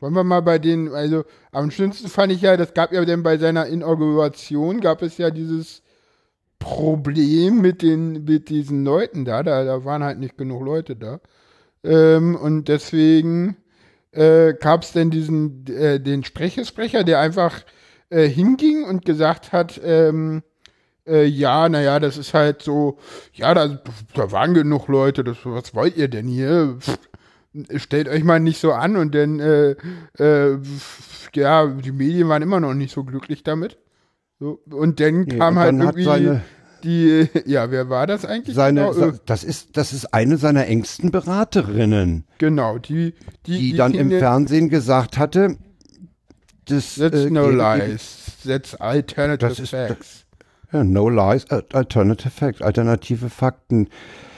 Wollen wir mal bei den, also am schönsten fand ich ja, das gab ja dann bei seiner Inauguration, gab es ja dieses Problem mit den, mit diesen Leuten da, da, da waren halt nicht genug Leute da. Ähm, und deswegen äh, gab es denn diesen, äh, den Sprechesprecher, der einfach äh, hinging und gesagt hat, ähm, äh, ja, naja, das ist halt so, ja, da, da waren genug Leute, das, was wollt ihr denn hier? Pff, stellt euch mal nicht so an und dann, äh, äh, ja, die Medien waren immer noch nicht so glücklich damit. So, und dann nee, kam und halt irgendwie seine, die, ja, wer war das eigentlich? Seine, genau? das ist, das ist eine seiner engsten Beraterinnen. Genau, die, die, die, die dann im Fernsehen gesagt hatte, das, That's äh, no lies, that's alternative das ist, facts. Ja, no lies, alternative facts, alternative Fakten.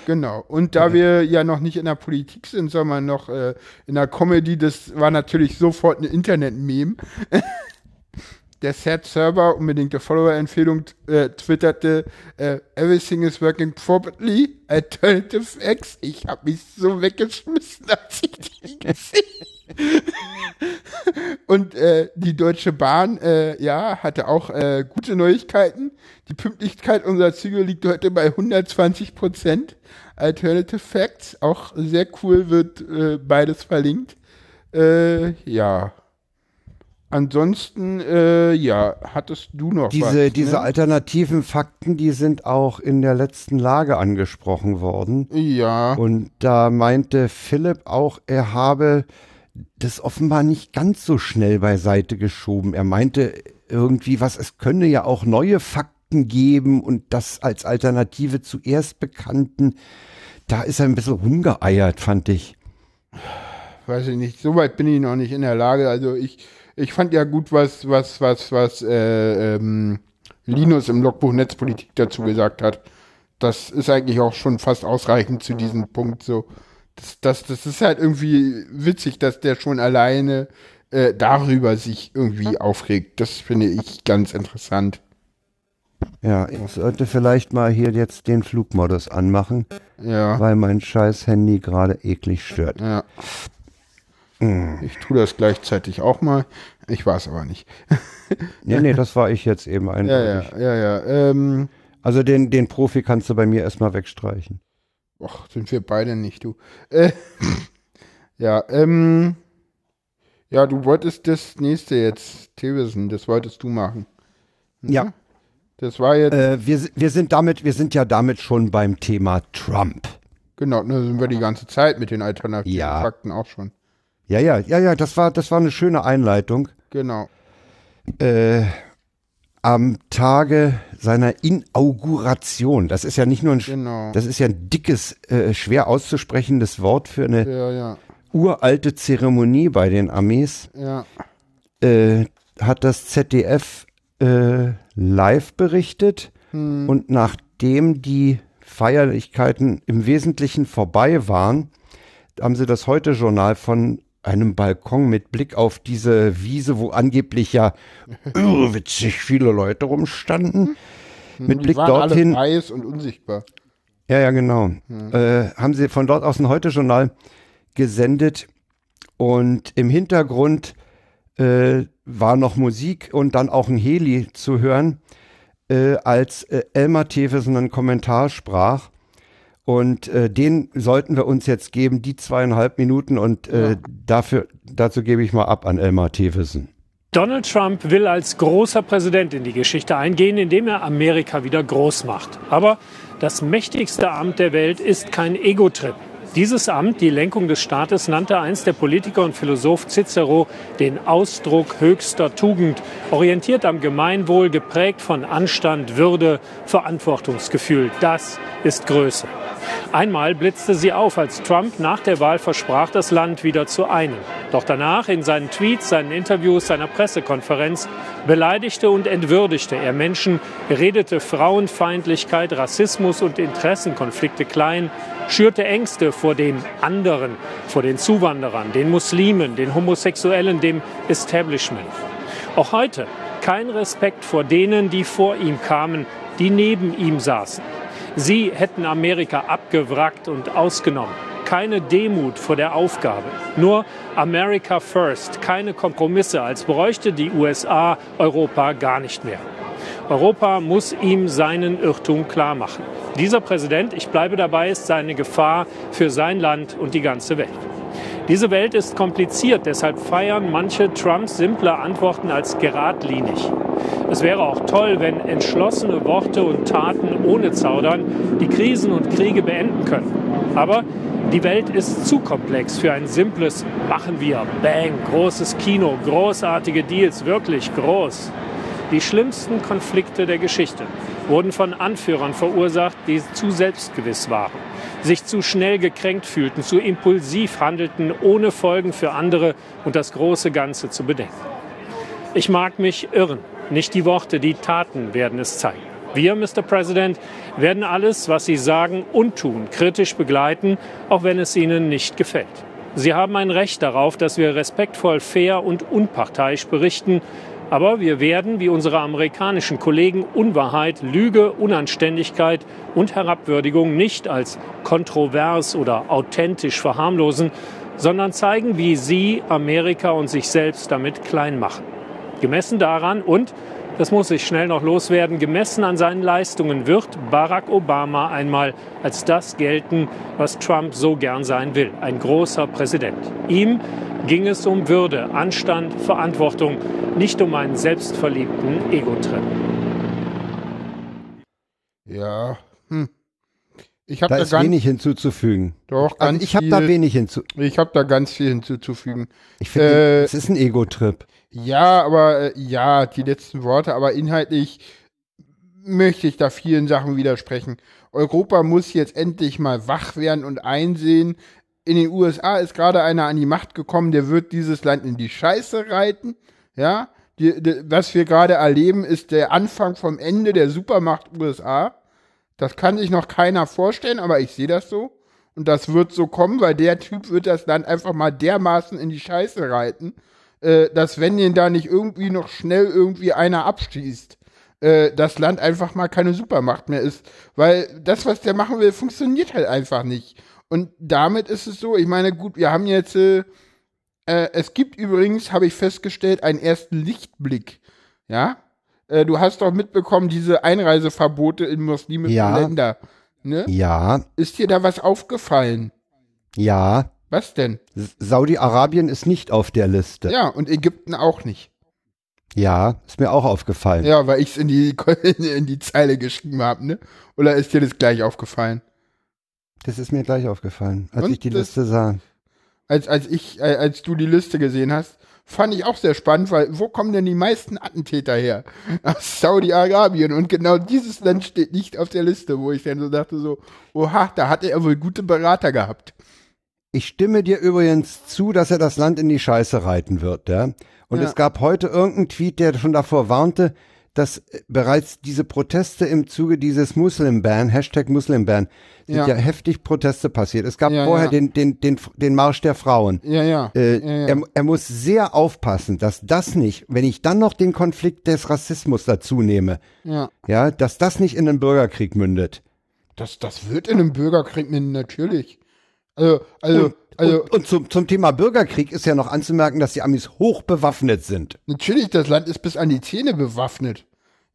Genau. Und da wir ja noch nicht in der Politik sind, sondern noch äh, in der Comedy, das war natürlich sofort ein Internet-Meme. der Set-Server, unbedingte Follower-Empfehlung, äh, twitterte, äh, Everything is working properly, Alternative X. Ich habe mich so weggeschmissen, als ich die gesehen Und äh, die Deutsche Bahn, äh, ja, hatte auch äh, gute Neuigkeiten. Die Pünktlichkeit unserer Züge liegt heute bei 120 Prozent. Alternative Facts, auch sehr cool, wird äh, beides verlinkt. Äh, ja. Ansonsten, äh, ja, hattest du noch diese, was? Diese ne? alternativen Fakten, die sind auch in der letzten Lage angesprochen worden. Ja. Und da meinte Philipp auch, er habe das offenbar nicht ganz so schnell beiseite geschoben. Er meinte irgendwie, was, es könne ja auch neue Fakten geben und das als Alternative zu erst bekannten. Da ist er ein bisschen rumgeeiert, fand ich. Weiß ich nicht, so weit bin ich noch nicht in der Lage. Also ich, ich fand ja gut, was, was, was, was äh, ähm, Linus im Logbuch Netzpolitik dazu gesagt hat. Das ist eigentlich auch schon fast ausreichend zu diesem Punkt. So, das, das, das ist halt irgendwie witzig, dass der schon alleine äh, darüber sich irgendwie aufregt. Das finde ich ganz interessant. Ja, ich sollte vielleicht mal hier jetzt den Flugmodus anmachen. Ja. Weil mein scheiß Handy gerade eklig stört. Ja. Hm. Ich tue das gleichzeitig auch mal. Ich war es aber nicht. ja, nee, das war ich jetzt eben eindeutig. Ja, ja, ja. ja. Ähm, also den, den Profi kannst du bei mir erstmal wegstreichen. Ach, sind wir beide nicht, du. Äh, ja, ähm, ja, du wolltest das nächste jetzt, Thewissen, das wolltest du machen. Mhm. Ja. Das war jetzt. Äh, wir, wir sind damit, wir sind ja damit schon beim Thema Trump. Genau, da sind wir die ganze Zeit mit den alternativen ja. Fakten auch schon. Ja, ja, ja, ja, das war, das war eine schöne Einleitung. Genau. Äh, am Tage seiner Inauguration, das ist ja nicht nur ein, genau. das ist ja ein dickes, äh, schwer auszusprechendes Wort für eine ja, ja. uralte Zeremonie bei den Armees. Ja. Äh, hat das ZDF äh, live berichtet hm. und nachdem die Feierlichkeiten im Wesentlichen vorbei waren, haben sie das Heute-Journal von einem Balkon mit Blick auf diese Wiese, wo angeblich ja irrwitzig viele Leute rumstanden. Hm, mit Blick dorthin. Alle weiß und unsichtbar. Ja, ja, genau. Hm. Äh, haben sie von dort aus ein Heute-Journal gesendet und im Hintergrund äh, war noch Musik und dann auch ein Heli zu hören, äh, als äh, Elmar Tevesen einen Kommentar sprach. Und äh, den sollten wir uns jetzt geben, die zweieinhalb Minuten. Und äh, dafür, dazu gebe ich mal ab an Elmar Thewissen. Donald Trump will als großer Präsident in die Geschichte eingehen, indem er Amerika wieder groß macht. Aber das mächtigste Amt der Welt ist kein Ego-Trip. Dieses Amt, die Lenkung des Staates, nannte einst der Politiker und Philosoph Cicero den Ausdruck höchster Tugend, orientiert am Gemeinwohl, geprägt von Anstand, Würde, Verantwortungsgefühl. Das ist Größe. Einmal blitzte sie auf, als Trump nach der Wahl versprach, das Land wieder zu einen. Doch danach, in seinen Tweets, seinen Interviews, seiner Pressekonferenz, beleidigte und entwürdigte er Menschen, redete Frauenfeindlichkeit, Rassismus und Interessenkonflikte klein, schürte Ängste vor den anderen, vor den Zuwanderern, den Muslimen, den Homosexuellen, dem Establishment. Auch heute kein Respekt vor denen, die vor ihm kamen, die neben ihm saßen. Sie hätten Amerika abgewrackt und ausgenommen. Keine Demut vor der Aufgabe. Nur America First. Keine Kompromisse, als bräuchte die USA Europa gar nicht mehr. Europa muss ihm seinen Irrtum klar machen. Dieser Präsident, ich bleibe dabei, ist seine Gefahr für sein Land und die ganze Welt. Diese Welt ist kompliziert, deshalb feiern manche Trumps simple Antworten als geradlinig. Es wäre auch toll, wenn entschlossene Worte und Taten ohne Zaudern die Krisen und Kriege beenden können. Aber die Welt ist zu komplex für ein simples Machen wir, Bang, großes Kino, großartige Deals, wirklich groß. Die schlimmsten Konflikte der Geschichte wurden von Anführern verursacht, die zu selbstgewiss waren, sich zu schnell gekränkt fühlten, zu impulsiv handelten, ohne Folgen für andere und das große Ganze zu bedenken. Ich mag mich irren, nicht die Worte, die Taten werden es zeigen. Wir, Mr. President, werden alles, was Sie sagen und tun, kritisch begleiten, auch wenn es Ihnen nicht gefällt. Sie haben ein Recht darauf, dass wir respektvoll, fair und unparteiisch berichten, aber wir werden, wie unsere amerikanischen Kollegen, Unwahrheit, Lüge, Unanständigkeit und Herabwürdigung nicht als kontrovers oder authentisch verharmlosen, sondern zeigen, wie Sie Amerika und sich selbst damit klein machen. Gemessen daran und, das muss ich schnell noch loswerden, gemessen an seinen Leistungen wird Barack Obama einmal als das gelten, was Trump so gern sein will, ein großer Präsident. Ihm ging es um Würde, Anstand, Verantwortung, nicht um einen selbstverliebten Ego-Trip. Ja, hm. Ich habe Da da, ist ganz, wenig hinzuzufügen. doch, Also ganz ich habe da wenig hinzu. Ich habe da ganz viel hinzuzufügen. Ich finde, Äh, es ist ein Ego-Trip. Ja, aber äh, ja, die letzten Worte, aber inhaltlich möchte ich da vielen Sachen widersprechen. Europa muss jetzt endlich mal wach werden und einsehen, in den USA ist gerade einer an die Macht gekommen, der wird dieses Land in die Scheiße reiten. Ja, die, die, was wir gerade erleben, ist der Anfang vom Ende der Supermacht USA. Das kann sich noch keiner vorstellen, aber ich sehe das so. Und das wird so kommen, weil der Typ wird das Land einfach mal dermaßen in die Scheiße reiten, äh, dass wenn den da nicht irgendwie noch schnell irgendwie einer abschießt, äh, das Land einfach mal keine Supermacht mehr ist. Weil das, was der machen will, funktioniert halt einfach nicht. Und damit ist es so, ich meine, gut, wir haben jetzt, äh, äh, es gibt übrigens, habe ich festgestellt, einen ersten Lichtblick. Ja? Äh, du hast doch mitbekommen, diese Einreiseverbote in muslimischen Ja. Länder. Ne? Ja, Ist dir da was aufgefallen? ja. Was denn? Saudi-Arabien ist nicht auf der Liste. Ja, und Ägypten auch nicht. Ja, ist mir auch aufgefallen. Ja, weil ich es in die, in die Zeile geschrieben habe, ne? Oder ist dir das gleich aufgefallen? Das ist mir gleich aufgefallen, als Und ich die Liste sah. Als, als ich, äh, als du die Liste gesehen hast, fand ich auch sehr spannend, weil wo kommen denn die meisten Attentäter her? Aus Saudi-Arabien. Und genau dieses Land steht nicht auf der Liste, wo ich dann so dachte so, oha, da hatte er wohl gute Berater gehabt. Ich stimme dir übrigens zu, dass er das Land in die Scheiße reiten wird, ja. Und Ja. es gab heute irgendeinen Tweet, der schon davor warnte, dass äh, bereits diese Proteste im Zuge dieses Muslim-Ban, Hashtag Muslim-Ban, sind Ja. ja. heftig Proteste passiert. Es gab Ja, vorher ja. Den, den, den, den Marsch der Frauen. Ja, ja. Äh. Er, er muss sehr aufpassen, dass das nicht, wenn ich dann noch den Konflikt des Rassismus dazu nehme, ja. ja, dass das nicht in einen Bürgerkrieg mündet. Das, das wird in einem Bürgerkrieg mit, natürlich. Also, also, also, und und zum, zum Thema Bürgerkrieg ist ja noch anzumerken, dass die Amis hoch bewaffnet sind. Natürlich, das Land ist bis an die Zähne bewaffnet.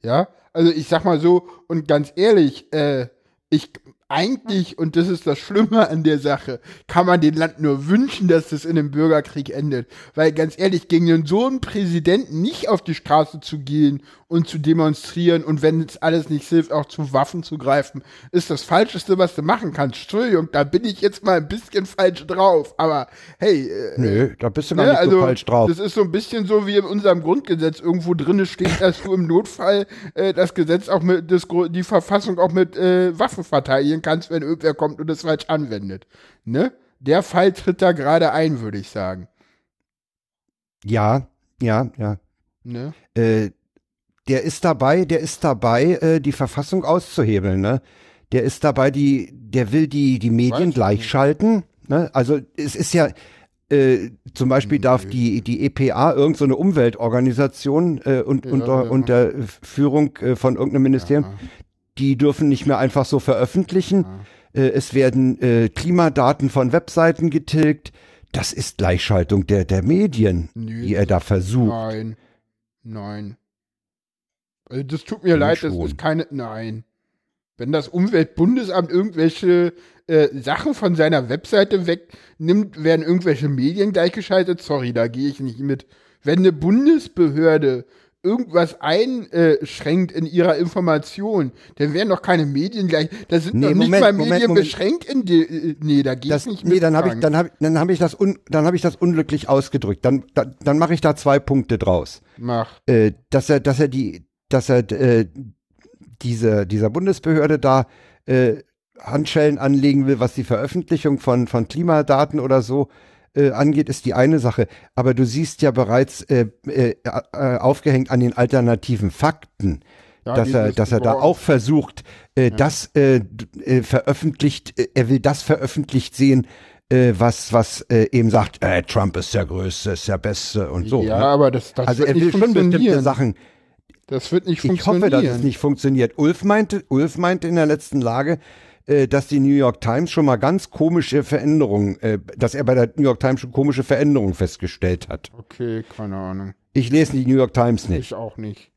Ja, also ich sag mal so, und ganz ehrlich, äh, ich, eigentlich, und das ist das Schlimme an der Sache, kann man dem Land nur wünschen, dass das in einem Bürgerkrieg endet. Weil ganz ehrlich, gegen so einen Präsidenten nicht auf die Straße zu gehen und zu demonstrieren und wenn es alles nicht hilft, auch zu Waffen zu greifen, ist das Falscheste, was du machen kannst. Entschuldigung, da bin ich jetzt mal ein bisschen falsch drauf. Aber hey. Äh, Nö, da bist du gar ne, nicht so also, falsch drauf. Das ist so ein bisschen so, wie in unserem Grundgesetz irgendwo drinne steht, dass du im Notfall äh, das Gesetz auch mit, das, die Verfassung auch mit äh, Waffen verteidigen kannst, wenn irgendwer kommt und es falsch anwendet. Ne? Der Fall tritt da gerade ein, würde ich sagen. Ja, ja, ja. Ne? Äh, der ist dabei, der ist dabei, äh, die Verfassung auszuhebeln, ne? Der ist dabei, die, der will die, die Medien gleichschalten, ne? Also es ist ja, äh, zum Beispiel darf die, die EPA, irgendeine so eine Umweltorganisation äh, und, Ja, unter, ja. unter Führung äh, von irgendeinem Ministerium, die dürfen nicht mehr einfach so veröffentlichen. Äh, es werden äh, Klimadaten von Webseiten getilgt. Das ist Gleichschaltung der, der Medien, Nö, die er da versucht. Nein. Nein. Also das tut mir leid, das schon. ist keine. Nein. Wenn das Umweltbundesamt irgendwelche äh, Sachen von seiner Webseite wegnimmt, werden irgendwelche Medien gleichgeschaltet. Sorry, da gehe ich nicht mit. Wenn eine Bundesbehörde irgendwas einschränkt in ihrer Information, dann werden doch keine Medien gleich. Da sind Nee, doch nicht Moment, mal Moment, Medien Moment. beschränkt in die. Nee, da gehe ich Das, nicht nee, mit. dann habe ich, Frank. dann habe, dann habe ich das, un, dann habe ich das unglücklich ausgedrückt. Dann, dann, dann mache ich da zwei Punkte draus. Mach. Äh, dass er, dass er die, dass er äh, diese, dieser Bundesbehörde da äh, Handschellen anlegen will, was die Veröffentlichung von, von Klimadaten oder so äh, angeht, ist die eine Sache. Aber du siehst ja bereits äh, äh, aufgehängt an den alternativen Fakten, Ja, dass er, dass er da auch versucht, äh, das äh, äh, veröffentlicht, er will das veröffentlicht sehen, was, was eben sagt, Trump ist der Größte, ist der Beste und so. Ja, ne? aber das, das also er will schon bestimmte. Sachen. Das wird nicht Ich funktionieren. hoffe, dass es nicht funktioniert. Ulf meinte, Ulf meinte in der letzten Lage, äh, dass die New York Times schon mal ganz komische Veränderungen, äh, dass er bei der New York Times schon komische Veränderungen festgestellt hat. Okay, keine Ahnung. Ich lese die New York Times nicht. Ich auch nicht.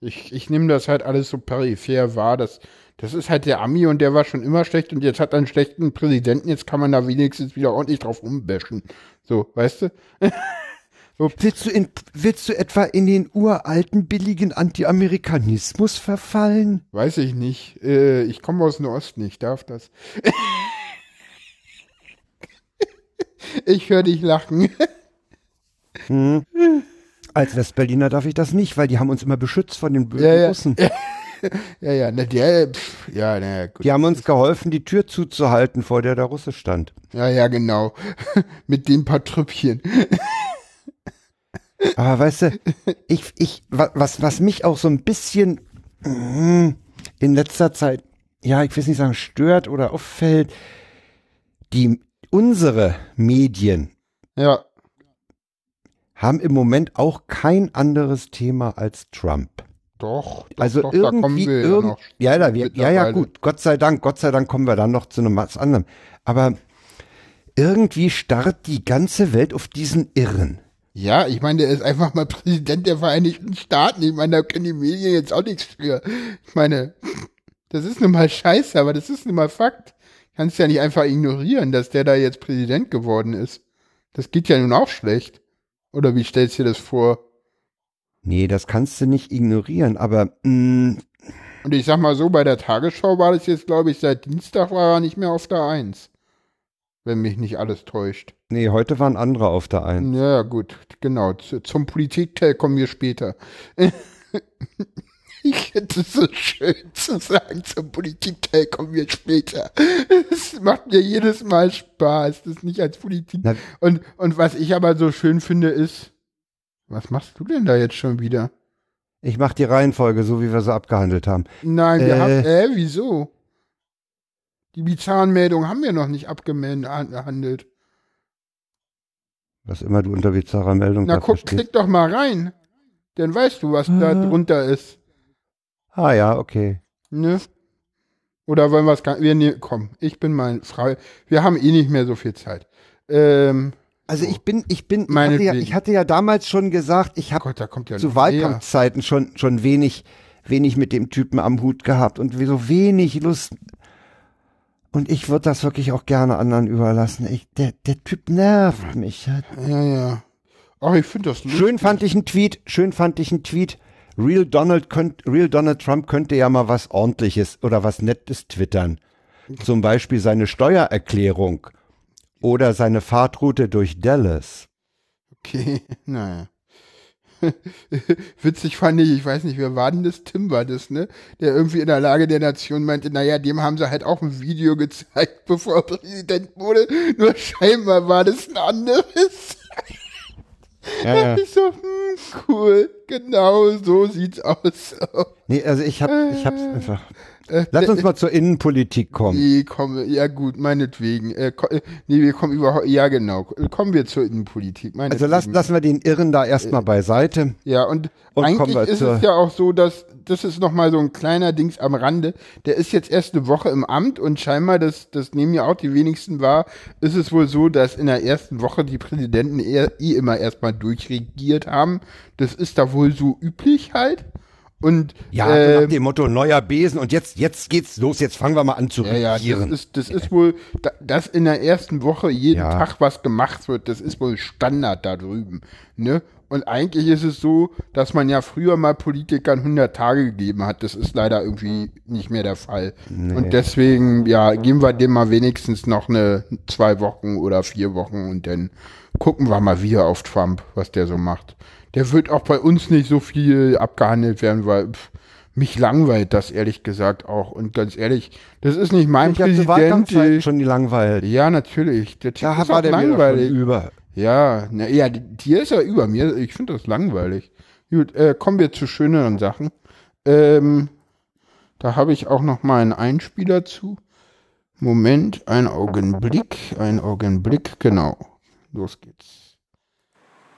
Ich, ich nehme das halt alles so peripher wahr. Das, das ist halt der Ami und der war schon immer schlecht und jetzt hat er einen schlechten Präsidenten. Jetzt kann man da wenigstens wieder ordentlich drauf rumbashen. So, weißt du? Willst du, in, willst du etwa in den uralten, billigen Anti-Amerikanismus verfallen? Weiß ich nicht. Äh, ich komme aus dem Osten, ich darf das. ich höre dich lachen. Hm. Als Westberliner darf ich das nicht, weil die haben uns immer beschützt von den bösen Ja, ja. Russen. ja, ja, na, der, pff, ja, na, gut. Die haben uns geholfen, die Tür zuzuhalten, vor der der Russe stand. Ja, ja, genau. Mit den paar Trüppchen. Aber weißt du, ich, ich, wa- was, was mich auch so ein bisschen mm, in letzter Zeit, ja, ich will es nicht sagen, stört oder auffällt, die, unsere Medien Ja, haben im Moment auch kein anderes Thema als Trump. doch. doch Also doch, da kommen irgendwie, wir ja irgend, ja, da, wir, ja, ja, gut, Gott sei Dank, Gott sei Dank kommen wir dann noch zu einem was anderem. Aber irgendwie starrt die ganze Welt auf diesen Irren. Ja, ich meine, der ist einfach mal Präsident der Vereinigten Staaten. Ich meine, da können die Medien jetzt auch nichts für. Ich meine, das ist nun mal scheiße, aber das ist nun mal Fakt. Kannst ja nicht einfach ignorieren, dass der da jetzt Präsident geworden ist. Das geht ja nun auch schlecht. Oder wie stellst du dir das vor? Nee, das kannst du nicht ignorieren, aber mm, Und ich sag mal so, bei der Tagesschau war das jetzt, glaube ich, seit Dienstag war er nicht mehr auf der Eins. Wenn mich nicht alles täuscht. Nee, heute waren andere auf der Eins. Ja, gut, genau. Zu, zum Politikteil kommen wir später. Ich hätte es so schön zu sagen, zum Politikteil kommen wir später. Es macht mir jedes Mal Spaß, das nicht als Politik. Na- Und, und was ich aber so schön finde, ist, was machst du denn da jetzt schon wieder? Ich mach die Reihenfolge, so wie wir sie abgehandelt haben. Nein, wir Äh. haben, äh, wieso? Die bizarren Meldungen haben wir noch nicht abgehandelt. Was immer du unter bizarrer Meldung Na da guck, verstehst. klick doch mal rein. Dann weißt du, was da Ah. drunter ist. Ah ja, okay. Ne? Oder wollen wir es gar wir ne, komm, ich bin mal frei. Wir haben eh nicht mehr so viel Zeit. Ähm, Also ich bin, ich bin, ich hatte, ja, ich hatte ja damals schon gesagt, ich habe da kommt ja zu Wahlkampfzeiten schon, schon wenig, wenig mit dem Typen am Hut gehabt und wie so wenig Lust. Und ich würde das wirklich auch gerne anderen überlassen. Ich, der, der Typ nervt mich. Ja, ja. Ach, ich finde das lustig. Schön fand ich einen Tweet, schön fand ich einen Tweet. Real Donald, könnt, Real Donald Trump könnte ja mal was ordentliches oder was Nettes twittern. Zum Beispiel seine Steuererklärung oder seine Fahrtroute durch Dallas. Okay, naja. Witzig fand ich, ich weiß nicht, wer war denn das? Tim war das, ne? Der irgendwie in der Lage der Nation meinte, naja, dem haben sie halt auch ein Video gezeigt, bevor er Präsident wurde. Nur scheinbar war das ein anderes. Ja, ja. Ich so, hm, cool, genau so sieht's aus. Nee, also ich hab, ich hab's einfach. Lass uns mal zur Innenpolitik kommen. Nee, komm, ja gut, meinetwegen. Äh, äh, nee, wir kommen überhaupt, ja genau. Kommen wir zur Innenpolitik. Also lass, lassen wir den Irren da erstmal beiseite. Ja, und, Und eigentlich ist es ja auch so, dass das ist nochmal so ein kleiner Dings am Rande. Der ist jetzt erst eine Woche im Amt und scheinbar, das, das nehmen ja auch die wenigsten wahr, ist es wohl so, dass in der ersten Woche die Präsidenten eh immer erstmal durchregiert haben. Das ist da wohl so üblich halt. Und Ja, so ähm, nach dem Motto neuer Besen und jetzt, jetzt geht's los, jetzt fangen wir mal an zu Ja, ja, regieren. das ist, das ist wohl, da- dass in der ersten Woche jeden Ja. Tag was gemacht wird, das ist wohl Standard da drüben, ne? Und eigentlich ist es so, dass man ja früher mal Politikern 100 Tage gegeben hat. Das ist leider irgendwie nicht mehr der Fall. Und deswegen, ja, geben wir dem mal wenigstens noch eine zwei Wochen oder vier Wochen und dann gucken wir mal wieder auf Trump, was der so macht. Der wird auch bei uns nicht so viel abgehandelt werden, weil pff, mich langweilt das ehrlich gesagt auch. Und ganz ehrlich, das ist nicht mein ich Präsident. Die- schon die langweilt. ja, natürlich. Der Typ Da ist war der langweilig. über. Ja, na, ja, die- dir ist er über mir. Ich finde das langweilig. Gut, äh, kommen wir zu schöneren Sachen. Ähm, da habe ich auch noch mal einen Einspieler zu. Moment, ein Augenblick, ein Augenblick, genau. Los geht's.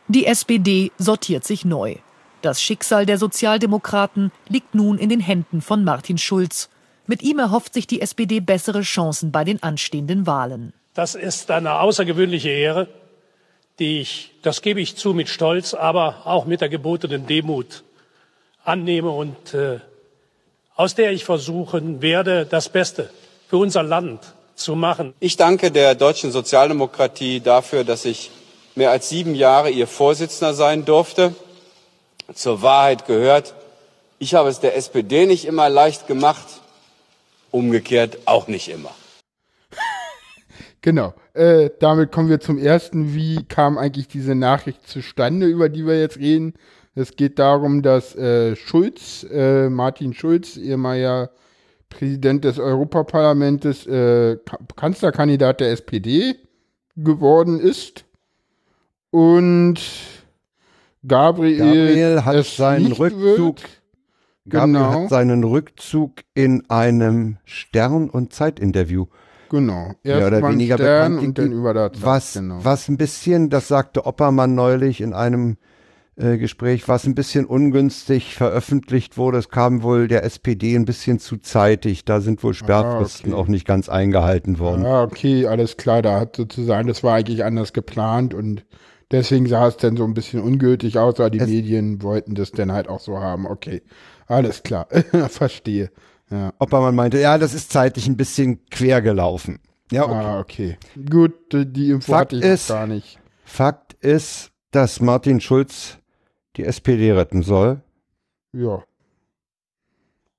Die SPD sortiert sich neu. Das Schicksal der Sozialdemokraten liegt nun in den Händen von Martin Schulz. Mit ihm erhofft sich die SPD bessere Chancen bei den anstehenden Wahlen. Das ist eine außergewöhnliche Ehre, die ich, das gebe ich zu, mit Stolz, aber auch mit der gebotenen Demut annehme und äh, aus der ich versuchen werde, das Beste für unser Land zu machen. Ich danke der deutschen Sozialdemokratie dafür, dass ich mehr als sieben Jahre ihr Vorsitzender sein durfte. Zur Wahrheit gehört, ich habe es der SPD nicht immer leicht gemacht, umgekehrt auch nicht immer. Genau. Äh, damit kommen wir zum ersten. Wie kam eigentlich diese Nachricht zustande, über die wir jetzt reden? Es geht darum, dass äh, Schulz, äh, Martin Schulz, ehemaliger Präsident des Europaparlamentes, äh, Ka- Kanzlerkandidat der SPD geworden ist. Und Gabriel, Gabriel hat seinen Rückzug, wird. Gabriel Genau. hat seinen Rückzug in einem Stern- und Zeitinterview Genau. Erst mehr oder weniger Stern bekannt und dann über der Zeit. was, genau. was ein bisschen, das sagte Oppermann neulich in einem äh, Gespräch, was ein bisschen ungünstig veröffentlicht wurde. Es kam wohl der SPD ein bisschen zu zeitig. Da sind wohl Sperrfristen Ah, okay. auch nicht ganz eingehalten worden. Ja, okay, alles klar. Da hat sozusagen, das war eigentlich anders geplant und deswegen sah es dann so ein bisschen ungültig aus, aber die Es- Medien wollten das dann halt auch so haben. Okay, alles klar. Verstehe. Ja. Oppermann meinte, ja, das ist zeitlich ein bisschen quer gelaufen. Ja, okay. Ah, okay. Gut, die- Info Fakt hatte ich ist- gar nicht. Fakt ist, dass Martin Schulz die SPD retten soll. Ja.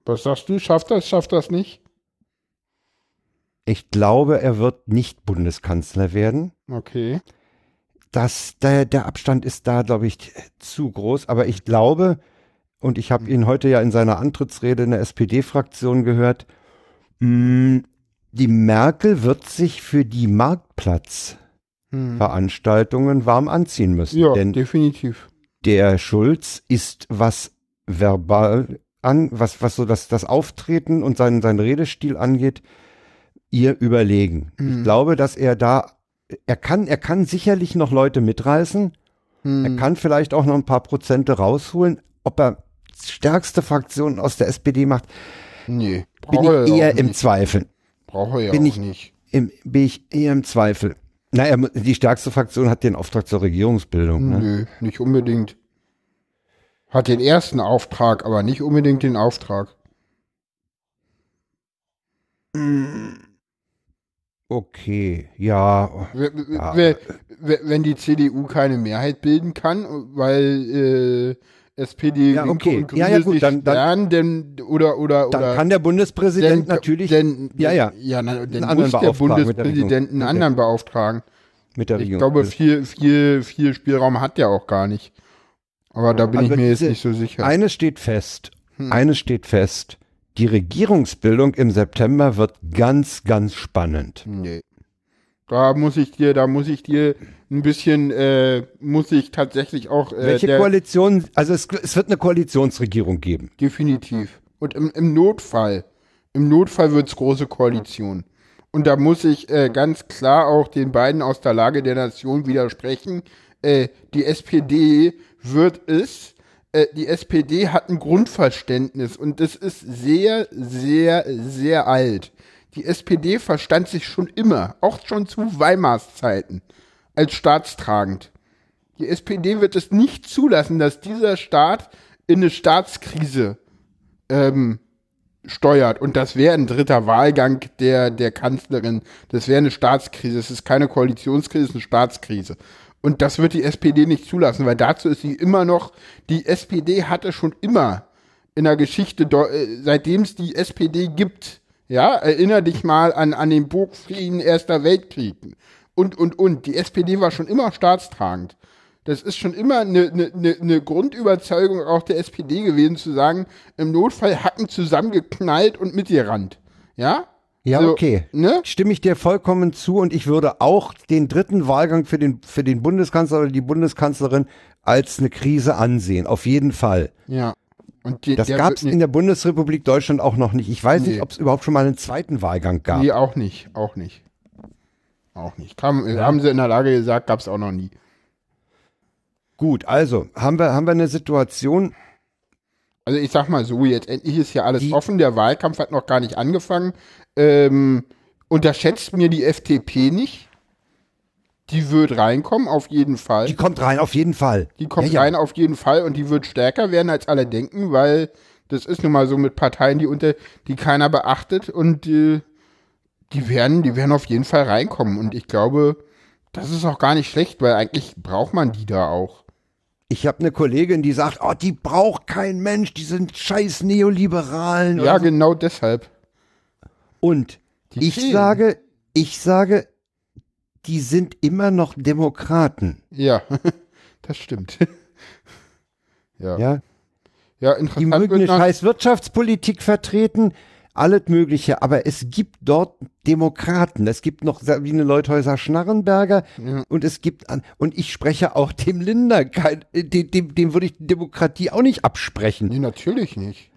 Was sagst du? Schafft das, schafft das nicht? Ich glaube, er wird nicht Bundeskanzler werden. Okay. Das, der, der Abstand ist da, glaube ich, zu groß. Aber ich glaube, und ich habe ihn heute ja in seiner Antrittsrede in der SPD-Fraktion gehört, mh, die Merkel wird sich für die Marktplatzveranstaltungen warm anziehen müssen. Ja, Denn definitiv. der Schulz ist, was verbal an, was, was so das, das Auftreten und seinen, seinen Redestil angeht, ihr überlegen. Mhm. Ich glaube, dass er da, er kann, er kann sicherlich noch Leute mitreißen. Mhm. Er kann vielleicht auch noch ein paar Prozente rausholen. Ob er stärkste Fraktion aus der SPD macht, Nee. bin ich eher im. Zweifel. Braucht er ja bin ich- nicht. Im, bin ich eher im Zweifel. Naja, die stärkste Fraktion hat den Auftrag zur Regierungsbildung. Ne? Nö, nicht unbedingt. Hat den ersten Auftrag, aber nicht unbedingt den Auftrag. Okay, ja. Ja. Wenn die CDU keine Mehrheit bilden kann, weil äh, SPD, Ja, okay. und Grüne Ja, ja, gut, sich dann- dann- denn, oder, oder, Dann oder kann der Bundespräsident denn, natürlich denn, ja, ja, ja dann anderen muss der Bundespräsident einen anderen beauftragen. mit der Ich Regierung. glaube, viel, viel, viel Spielraum hat der auch gar nicht. Aber da bin Also ich mir jetzt nicht so sicher. Eines steht fest. Hm. Eines steht fest. Die Regierungsbildung im September wird ganz, ganz spannend. Nee. Da muss ich dir, da muss ich dir ein bisschen, äh, muss ich tatsächlich auch. Äh, Welche Koalition? Also es, es wird eine Koalitionsregierung geben. Definitiv. Und im, im Notfall, im Notfall wird's große Koalition. Und da muss ich äh, ganz klar auch den beiden aus der Lage der Nation widersprechen. Äh, die SPD wird es. Äh, die SPD hat ein Grundverständnis und das ist sehr, sehr, sehr alt. Die SPD verstand sich schon immer, auch schon zu Weimars Zeiten, als staatstragend. Die SPD wird es nicht zulassen, dass dieser Staat in eine Staatskrise ähm, steuert. Und das wäre ein dritter Wahlgang der, der Kanzlerin. Das wäre eine Staatskrise. Es ist keine Koalitionskrise, es ist eine Staatskrise. Und das wird die SPD nicht zulassen, weil dazu ist sie immer noch, die SPD hatte schon immer in der Geschichte, äh, seitdem es die SPD gibt, ja, erinner dich mal an, an den Burgfrieden Erster Weltkrieg und, und, und. Die SPD war schon immer staatstragend. Das ist schon immer eine, eine, eine Grundüberzeugung auch der SPD gewesen, zu sagen, im Notfall Hacken zusammengeknallt und mitgerannt. Ja? Ja, Also, okay. Ne? Stimme ich dir vollkommen zu und ich würde auch den dritten Wahlgang für den, für den Bundeskanzler oder die Bundeskanzlerin als eine Krise ansehen. Auf jeden Fall. Ja. Und die, Das gab es in der Bundesrepublik Deutschland auch noch nicht. Ich weiß Nee. nicht, ob es überhaupt schon mal einen zweiten Wahlgang gab. Nee, auch nicht. Auch nicht. Auch nicht. Kam, Haben sie in der Lage gesagt, gab es auch noch nie. Gut, also haben wir, haben wir eine Situation, Also ich sag mal so, jetzt endlich ist ja alles offen, der Wahlkampf hat noch gar nicht angefangen. Ähm, unterschätzt mir die FDP nicht. Die wird reinkommen, auf jeden Fall. die kommt rein, auf jeden Fall. Die kommt Ja, ja. rein auf jeden Fall und die wird stärker werden, als alle denken, weil das ist nun mal so mit Parteien, die unter, die keiner beachtet und äh, die werden, die werden auf jeden Fall reinkommen. Und ich glaube, das ist auch gar nicht schlecht, weil eigentlich braucht man die da auch. Ich habe eine Kollegin, die sagt, oh, die braucht kein Mensch, die sind scheiß Neoliberalen. Ja, so. genau deshalb. Und Die ich fehlen. sage, ich sage, die sind immer noch Demokraten. Ja, das stimmt. ja. Ja, Ja, die interessant mögen wird eine scheiß Wirtschaftspolitik vertreten, alles Mögliche, aber es gibt dort Demokraten. Es gibt noch Sabine Leuthäuser Schnarrenberger Ja. und es gibt an, und ich spreche auch dem Linder, kein, äh, dem, dem, dem würde ich Demokratie auch nicht absprechen. Nee, natürlich nicht.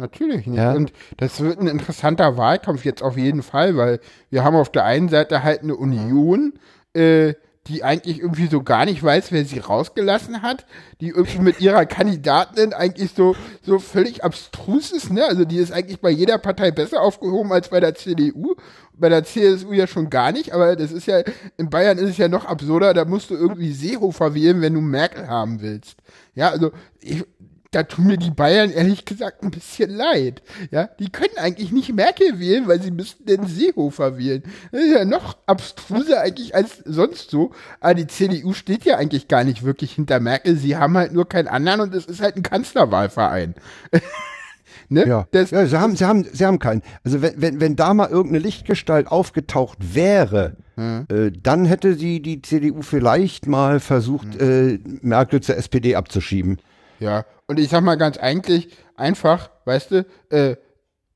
Natürlich nicht. Ja. Und das wird ein interessanter Wahlkampf jetzt auf jeden Fall, weil wir haben auf der einen Seite halt eine Union, äh, die eigentlich irgendwie so gar nicht weiß, wer sie rausgelassen hat, die irgendwie mit ihrer Kandidatin eigentlich so, so völlig abstrus ist, ne? Also die ist eigentlich bei jeder Partei besser aufgehoben als bei der CDU. Bei der CSU ja schon gar nicht, aber das ist ja, in Bayern ist es ja noch absurder, da musst du irgendwie Seehofer wählen, wenn du Merkel haben willst. Ja, also ich, da tun mir die Bayern ehrlich gesagt ein bisschen leid. Ja, die können eigentlich nicht Merkel wählen, weil sie müssten den Seehofer wählen. Das ist ja noch abstruser eigentlich als sonst so. Aber die CDU steht ja eigentlich gar nicht wirklich hinter Merkel. Sie haben halt nur keinen anderen und es ist halt ein Kanzlerwahlverein. ne? Ja, Das, ja sie, haben, sie, haben, sie haben keinen. Also wenn, wenn, wenn da mal irgendeine Lichtgestalt aufgetaucht wäre, äh, dann hätte die, die CDU vielleicht mal versucht, äh, Merkel zur SPD abzuschieben. Ja, und ich sag mal ganz eigentlich, einfach, weißt du, äh,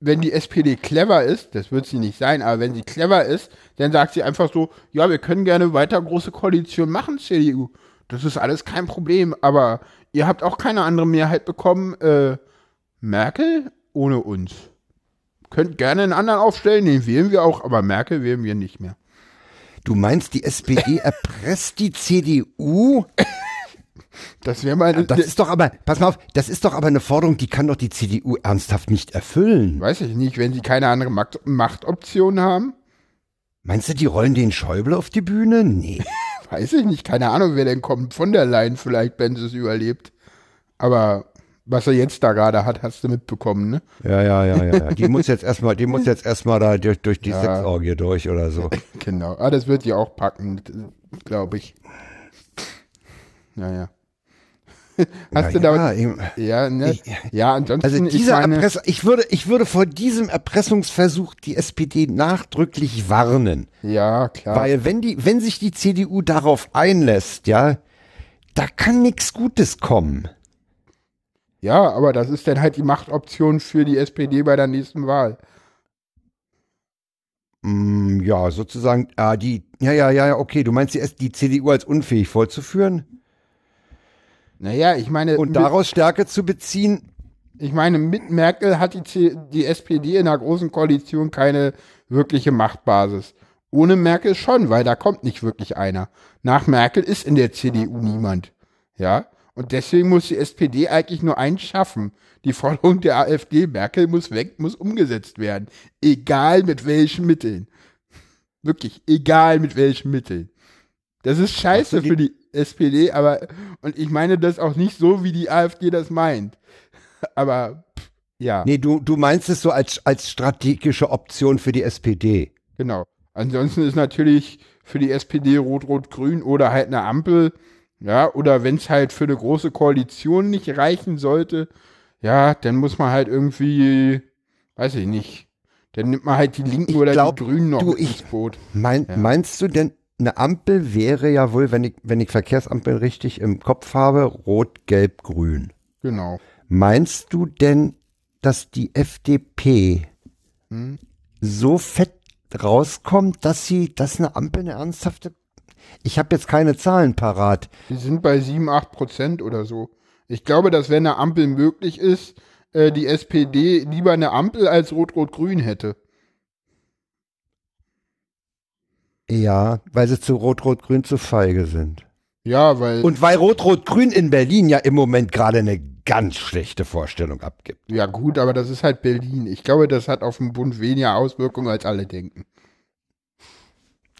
wenn die SPD clever ist, das wird sie nicht sein, aber wenn sie clever ist, dann sagt sie einfach so, ja, wir können gerne weiter große Koalition machen, CDU. Das ist alles kein Problem, aber ihr habt auch keine andere Mehrheit bekommen. Äh, Merkel ohne uns. Könnt gerne einen anderen aufstellen, den wählen wir auch, aber Merkel wählen wir nicht mehr. Du meinst, die SPD erpresst die CDU? Das wäre mal, Das ist doch aber, pass mal auf, das ist doch aber eine Forderung, die kann doch die CDU ernsthaft nicht erfüllen. weiß ich nicht, wenn sie keine andere Macht Machtoption haben. Meinst du, die rollen den Schäuble auf die Bühne? Nee. Weiß ich nicht, keine Ahnung, wer denn kommt. Von der Leyen vielleicht, wenn sie es überlebt. Aber was er jetzt da gerade hat, hast du mitbekommen, ne? Ja, ja, ja, ja. ja. Die muss jetzt erstmal, die muss jetzt erstmal da durch, durch die Ja. Sexorgie durch oder so. Genau. Ah, das wird die auch packen, glaube ich. Naja. Hast Ja, du da. ja. Ja, ne? ja, ansonsten. Also ich dieser meine, Erpress ich würde, ich würde vor diesem Erpressungsversuch die SPD nachdrücklich warnen. Ja, klar. Weil wenn die, wenn sich die CDU darauf einlässt, ja, da kann nichts Gutes kommen. Ja, aber das ist dann halt die Machtoption für die SPD bei der nächsten Wahl. Mm, ja, sozusagen, ah, die, ja, ja, ja, ja, okay, du meinst die, die CDU als unfähig fortzuführen Naja, ich meine. und daraus Stärke zu beziehen? Ich meine, mit Merkel hat die, die SPD in einer großen Koalition keine wirkliche Machtbasis. Ohne Merkel schon, weil da kommt nicht wirklich einer. Nach Merkel ist in der CDU niemand. Ja. Und deswegen muss die SPD eigentlich nur eins schaffen. Die Forderung der AfD, Merkel muss weg, muss umgesetzt werden. Egal mit welchen Mitteln. Wirklich, egal mit welchen Mitteln. Das ist scheiße für die SPD, aber, und ich meine das auch nicht so, wie die AfD das meint. Aber, pff, ja. Nee, du, du meinst es so als, als strategische Option für die SPD. Genau. Ansonsten ist natürlich für die SPD Rot-Rot-Grün oder halt eine Ampel, ja, oder wenn es halt für eine große Koalition nicht reichen sollte, ja, dann muss man halt irgendwie, weiß ich nicht, dann nimmt man halt die Linken oder glaub, die Grünen noch du, ich- ins Boot. Mein, Ja. Meinst du denn, eine Ampel wäre ja wohl, wenn ich, wenn ich Verkehrsampel richtig im Kopf habe, rot, gelb, grün. Genau. Meinst du denn, dass die FDP Hm? so fett rauskommt, dass sie, dass eine Ampel eine ernsthafte. Ich habe jetzt keine Zahlen parat. Die sind bei 7, 8 Prozent oder so. Ich glaube, dass wenn eine Ampel möglich ist, äh, die SPD lieber eine Ampel als Rot-Rot-Grün hätte. Ja, weil sie zu Rot-Rot-Grün zu feige sind. Ja, weil. Und weil Rot-Rot-Grün in Berlin ja im Moment gerade eine ganz schlechte Vorstellung abgibt. Ja, gut, aber das ist halt Berlin. Ich glaube, das hat auf den Bund weniger Auswirkungen, als alle denken.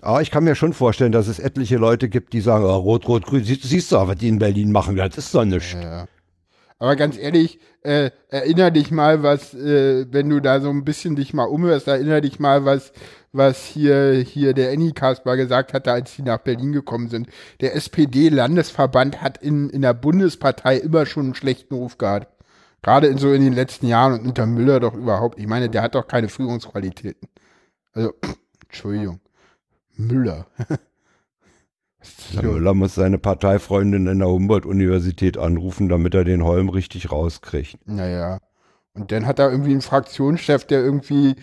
Aber ich kann mir schon vorstellen, dass es etliche Leute gibt, die sagen, oh, Rot-Rot-Grün, siehst, siehst du, was die in Berlin machen, das ist doch nichts. Ja. Aber ganz ehrlich, äh, erinner dich mal, was, äh, wenn du da so ein bisschen dich mal umhörst, erinner dich mal, was, was hier, hier der Annie Kasper gesagt hatte, als sie nach Berlin gekommen sind. Der SPD-Landesverband hat in, in der Bundespartei immer schon einen schlechten Ruf gehabt. Gerade in so in den letzten Jahren und unter Müller doch überhaupt. Ich meine, der hat doch keine Führungsqualitäten. Also, Entschuldigung. Müller. Los? Müller muss seine Parteifreundin in der Humboldt-Universität anrufen, damit er den Holm richtig rauskriegt. Naja. Und dann hat er irgendwie einen Fraktionschef, der irgendwie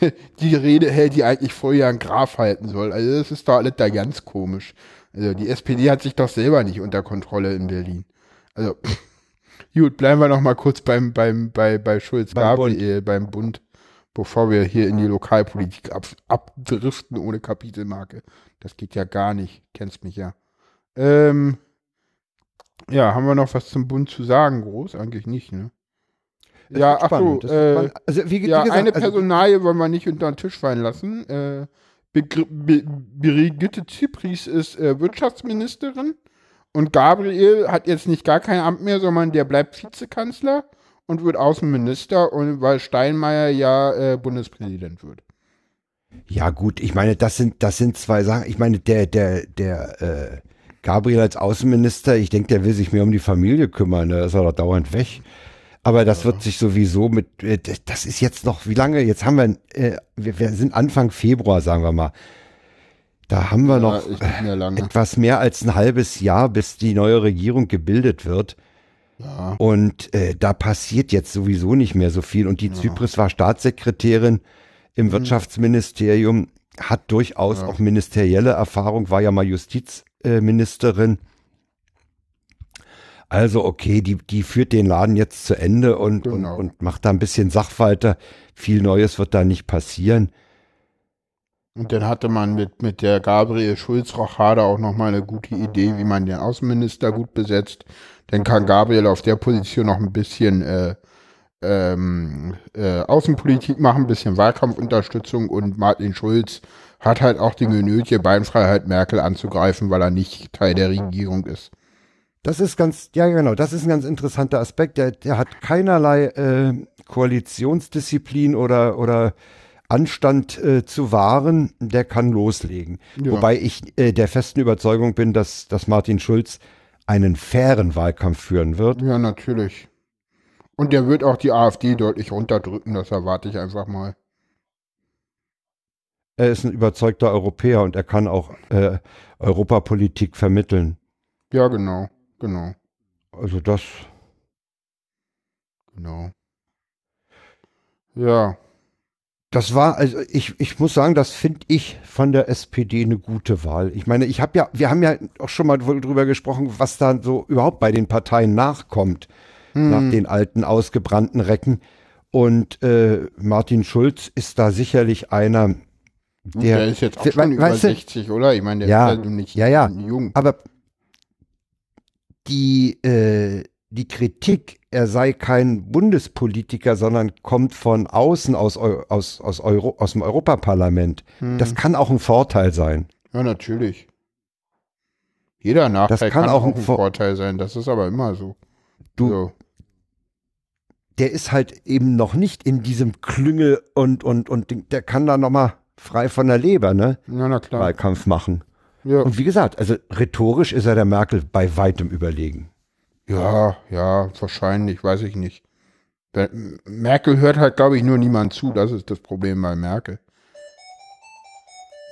die Rede hält, die eigentlich vorher ein Graf halten soll. Also das ist doch alles da ganz komisch. Also die SPD hat sich doch selber nicht unter Kontrolle in Berlin. Also gut, bleiben wir noch mal kurz beim beim bei bei Schulz Beim Gabriel beim Bund, bevor wir hier in die Lokalpolitik ab, abdriften ohne Kapitelmarke. Das geht ja gar nicht. Kennst mich ja. Ähm, ja, haben wir noch was zum Bund zu sagen? Groß eigentlich nicht, ne? Das Ja, ach so, wird äh, also, wie, wie ja, gesagt, eine also- Personalie wollen wir nicht unter den Tisch fallen lassen. Äh, Brigitte Zypries ist äh, Wirtschaftsministerin und Gabriel hat jetzt nicht gar kein Amt mehr, sondern der bleibt Vizekanzler und wird Außenminister und weil Steinmeier ja äh, Bundespräsident wird. Ja, gut, ich meine, das sind, das sind zwei Sachen. Ich meine, der, der, der, äh, Gabriel als Außenminister, ich denke, der will sich mehr um die Familie kümmern, da ist er doch dauernd weg. Aber das wird sich sowieso mit, äh, das ist jetzt noch, wie lange? Jetzt haben wir, äh, wir, wir sind Anfang Februar, sagen wir mal. Da haben wir noch ist nicht mehr etwas mehr als ein halbes Jahr, bis die neue Regierung gebildet wird. Ja. Und äh, da passiert jetzt sowieso nicht mehr so viel. Und die Zypris war Staatssekretärin im Wirtschaftsministerium, hat durchaus auch ministerielle Erfahrung, war ja mal Justizministerin. Also okay, die, die führt den Laden jetzt zu Ende und, Genau. und, und macht da ein bisschen Sachwalter. Viel Neues wird da nicht passieren. Und dann hatte man mit, mit der Gabriel Schulz-Rochade auch nochmal eine gute Idee, wie man den Außenminister gut besetzt. Dann kann Gabriel auf der Position noch ein bisschen äh, ähm, äh, Außenpolitik machen, ein bisschen Wahlkampfunterstützung und Martin Schulz hat halt auch die Genötige Beinfreiheit, Merkel anzugreifen, weil er nicht Teil der Regierung ist. Das ist ganz, ja genau, das ist ein ganz interessanter Aspekt. Der, der hat keinerlei äh, Koalitionsdisziplin oder, oder Anstand äh, zu wahren, der kann loslegen. Ja. Wobei ich äh, der festen Überzeugung bin, dass, dass Martin Schulz einen fairen Wahlkampf führen wird. Ja, natürlich. Und der wird auch die AfD deutlich runterdrücken, das erwarte ich einfach mal. Er ist ein überzeugter Europäer und er kann auch äh, Europapolitik vermitteln. Ja, genau, genau, Also das, genau. Ja, das war, also ich, ich muss sagen, das finde ich von der SPD eine gute Wahl. Ich meine, ich habe ja, wir haben ja auch schon mal drüber gesprochen, was da so überhaupt bei den Parteien nachkommt, Hm. nach den alten ausgebrannten Recken. Und äh, Martin Schulz ist da sicherlich einer, der, der, ist jetzt auch schon über weißt du, 60, oder? Ich meine, der Ja, ist ja nun nicht ja, ja. jung. Aber die, äh, die Kritik, er sei kein Bundespolitiker, sondern kommt von außen aus, aus, aus, Euro aus dem Europaparlament, Hm. das kann auch ein Vorteil sein. Ja, natürlich. Jeder Nachteil kann kann, auch ein ein Vor- Vorteil sein, das ist aber immer so. Du, So. der ist halt eben noch nicht in diesem Klüngel und, und, und der kann da nochmal frei von der Leber, ne? Ja, na klar. Wahlkampf machen. Ja. Und wie gesagt, also rhetorisch ist er der Merkel bei weitem überlegen. Ja, ja, wahrscheinlich, weiß ich nicht. Merkel hört halt, glaube ich, nur niemand zu. Das ist das Problem bei Merkel.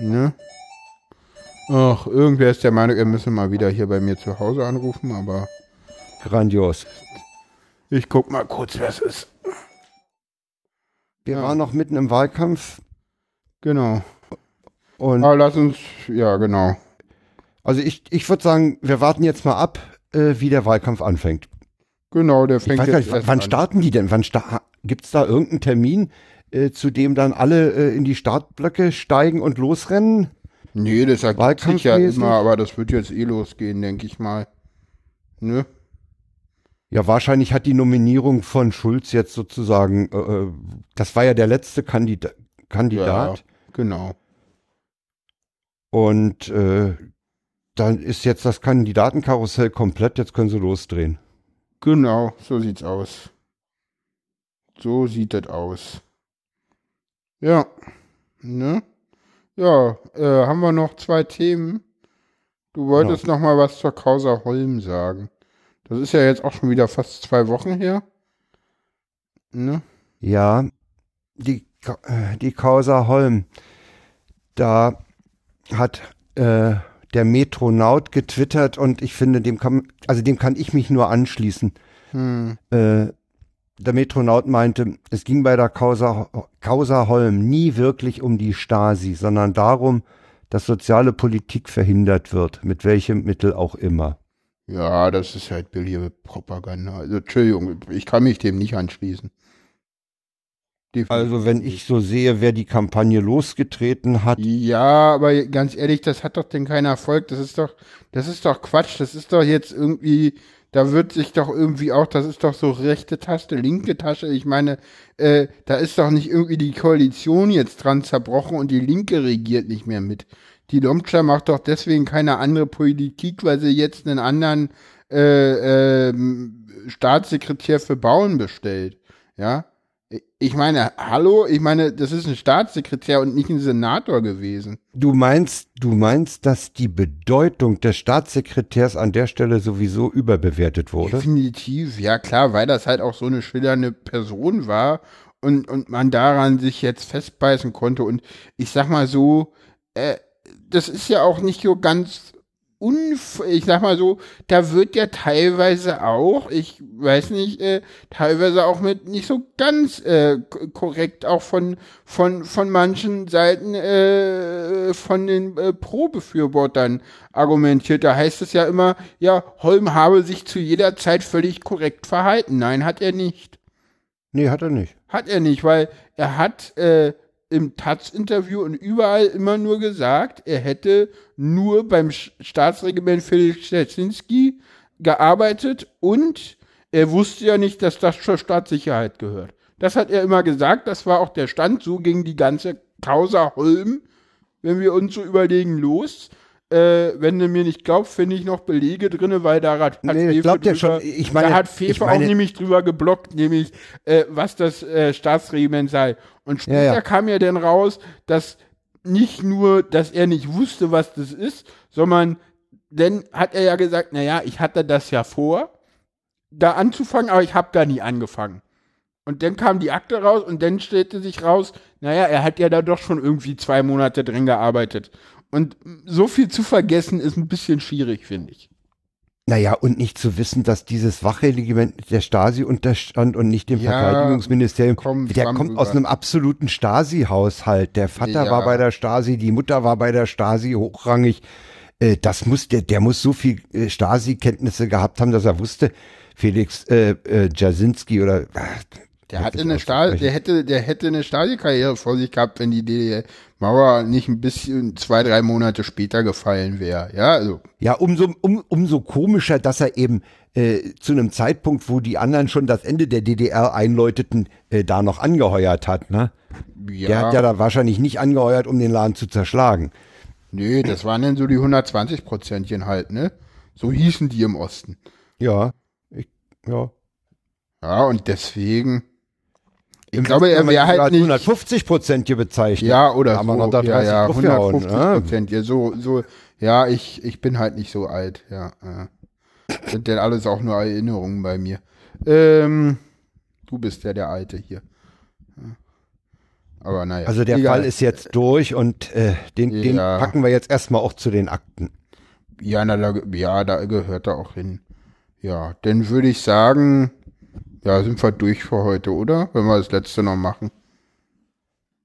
Ne? Ach, irgendwer ist der Meinung, er müsse mal wieder hier bei mir zu Hause anrufen, aber Grandios. ich guck mal kurz, wer es ist. Wir Ja. waren noch mitten im Wahlkampf Genau. und Aber lass uns, ja, genau. Also ich, ich würde sagen, wir warten jetzt mal ab, äh, wie der Wahlkampf anfängt. Genau, der Ich fängt gar jetzt nicht, wann an. starten die denn? Wann sta gibt's da irgendeinen Termin, äh, zu dem dann alle äh, in die Startblöcke steigen und losrennen? Nee, das ergibt sich ja immer, aber das wird jetzt eh losgehen, denke ich mal. Ne? Ja, wahrscheinlich hat die Nominierung von Schulz jetzt sozusagen, äh, äh, das war ja der letzte Kandida Kandidat. Ja, genau. Und äh, dann ist jetzt das Kandidatenkarussell komplett, jetzt können sie losdrehen. Genau, so sieht's aus. So sieht das aus. Ja. Ne? Ja, äh, haben wir noch zwei Themen. Du wolltest noch mal was zur Causa Holm sagen. Das ist ja jetzt auch schon wieder fast zwei Wochen her. Ne? Ja, die, äh, die Causa Holm, da hat äh, der Metronaut getwittert und ich finde, dem kann, also dem kann ich mich nur anschließen. Hm. Äh, der Metronaut meinte, es ging bei der Causa, Causa Holm nie wirklich um die Stasi, sondern darum, dass soziale Politik verhindert wird, mit welchem Mittel auch immer. Ja, das ist halt billige Propaganda. Also, Entschuldigung, ich kann mich dem nicht anschließen. Also wenn ich so sehe, wer die Kampagne losgetreten hat, Ja, aber ganz ehrlich, das hat doch denn keinen Erfolg. Das ist doch, das ist doch Quatsch. Das ist doch jetzt irgendwie, da wird sich doch irgendwie auch, das ist doch so rechte Taste, linke Tasche. Ich meine, äh, da ist doch nicht irgendwie die Koalition jetzt dran zerbrochen und die Linke regiert nicht mehr mit. Die Lomtscher macht doch deswegen keine andere Politik, weil sie jetzt einen anderen äh, ähm, Staatssekretär für Bauen bestellt. Ja. Ich meine, hallo, ich meine, das ist ein Staatssekretär und nicht ein Senator gewesen. du meinst, du meinst, dass die Bedeutung des Staatssekretärs an der Stelle sowieso überbewertet wurde? Definitiv, ja klar, weil das halt auch so eine schillernde Person war und, und man daran sich jetzt festbeißen konnte. Und ich sag mal so, äh, das ist ja auch nicht so ganz unf ich sag mal so, da wird ja teilweise auch, ich weiß nicht, äh, teilweise auch mit nicht so ganz äh, korrekt auch von von von manchen Seiten äh, von den äh, Pro-Befürwortern argumentiert. Da heißt es ja immer, ja, Holm habe sich zu jeder Zeit völlig korrekt verhalten. Nein, hat er nicht. Nee, hat er nicht. Hat er nicht, weil er hat äh, im Taz-Interview und überall immer nur gesagt, er hätte nur beim Staatsregiment Felix Szczecinski gearbeitet und er wusste ja nicht, dass das zur Staatssicherheit gehört. Das hat er immer gesagt, das war auch der Stand, so ging die ganze Causa Holm, wenn wir uns so überlegen, los. Äh, wenn du mir nicht glaubst, finde ich noch Belege drin, weil da hat, Nee, Fefe drüber- schon. Ich meine- da hat Fefe meine- auch nämlich drüber geblockt, nämlich äh, was das äh, Staatsregiment sei. Und später Ja, ja. kam ja dann raus, dass nicht nur, dass er nicht wusste, was das ist, sondern dann hat er ja gesagt, naja, ich hatte das ja vor, da anzufangen, aber ich habe da nie angefangen. Und dann kam die Akte raus und dann stellte sich raus, naja, er hat ja da doch schon irgendwie zwei Monate drin gearbeitet. Und so viel zu vergessen ist ein bisschen schwierig, finde ich. Naja, und nicht zu wissen, dass dieses Wachregiment der Stasi unterstand und nicht dem Ja, Verteidigungsministerium. komm, der kommt drüber. aus einem absoluten Stasi-Haushalt. Der Vater Ja. war bei der Stasi, die Mutter war bei der Stasi hochrangig. Äh, das muss, der, der muss so viel äh, Stasi-Kenntnisse gehabt haben, dass er wusste, Felix äh, äh, Jasinski oder äh, Der hatte eine Stasi, der hätte, der hätte eine Stasi-Karriere vor sich gehabt, wenn die DDR-Mauer nicht ein bisschen zwei, drei Monate später gefallen wäre. Ja, also. Ja, umso, um, umso komischer, dass er eben äh, zu einem Zeitpunkt, wo die anderen schon das Ende der DDR einläuteten, äh, da noch angeheuert hat. Ne? Ja. Der hat ja da wahrscheinlich nicht angeheuert, um den Laden zu zerschlagen. Nee, das waren dann so die 120 Prozentchen halt, ne? So hießen die im Osten. Ja, ich, ja. Ja, und deswegen. Ich glaube, er wäre halt nicht. 150 Prozent hier bezeichnet. Ja, oder haben wir noch da 30 ja, ja, draufgehauen, 150 ne? Prozent. Ja, so, so, ja, ich, ich bin halt nicht so alt, ja. ja. Sind denn alles auch nur Erinnerungen bei mir. Ähm, du bist ja der Alte hier. Aber naja. Also der egal. Fall ist jetzt durch und äh, den, den Ja. packen wir jetzt erstmal auch zu den Akten. Ja, na, da, ja, da gehört er auch hin. Ja, dann würde ich sagen, ja, sind wir durch für heute, oder? Wenn wir das letzte noch machen.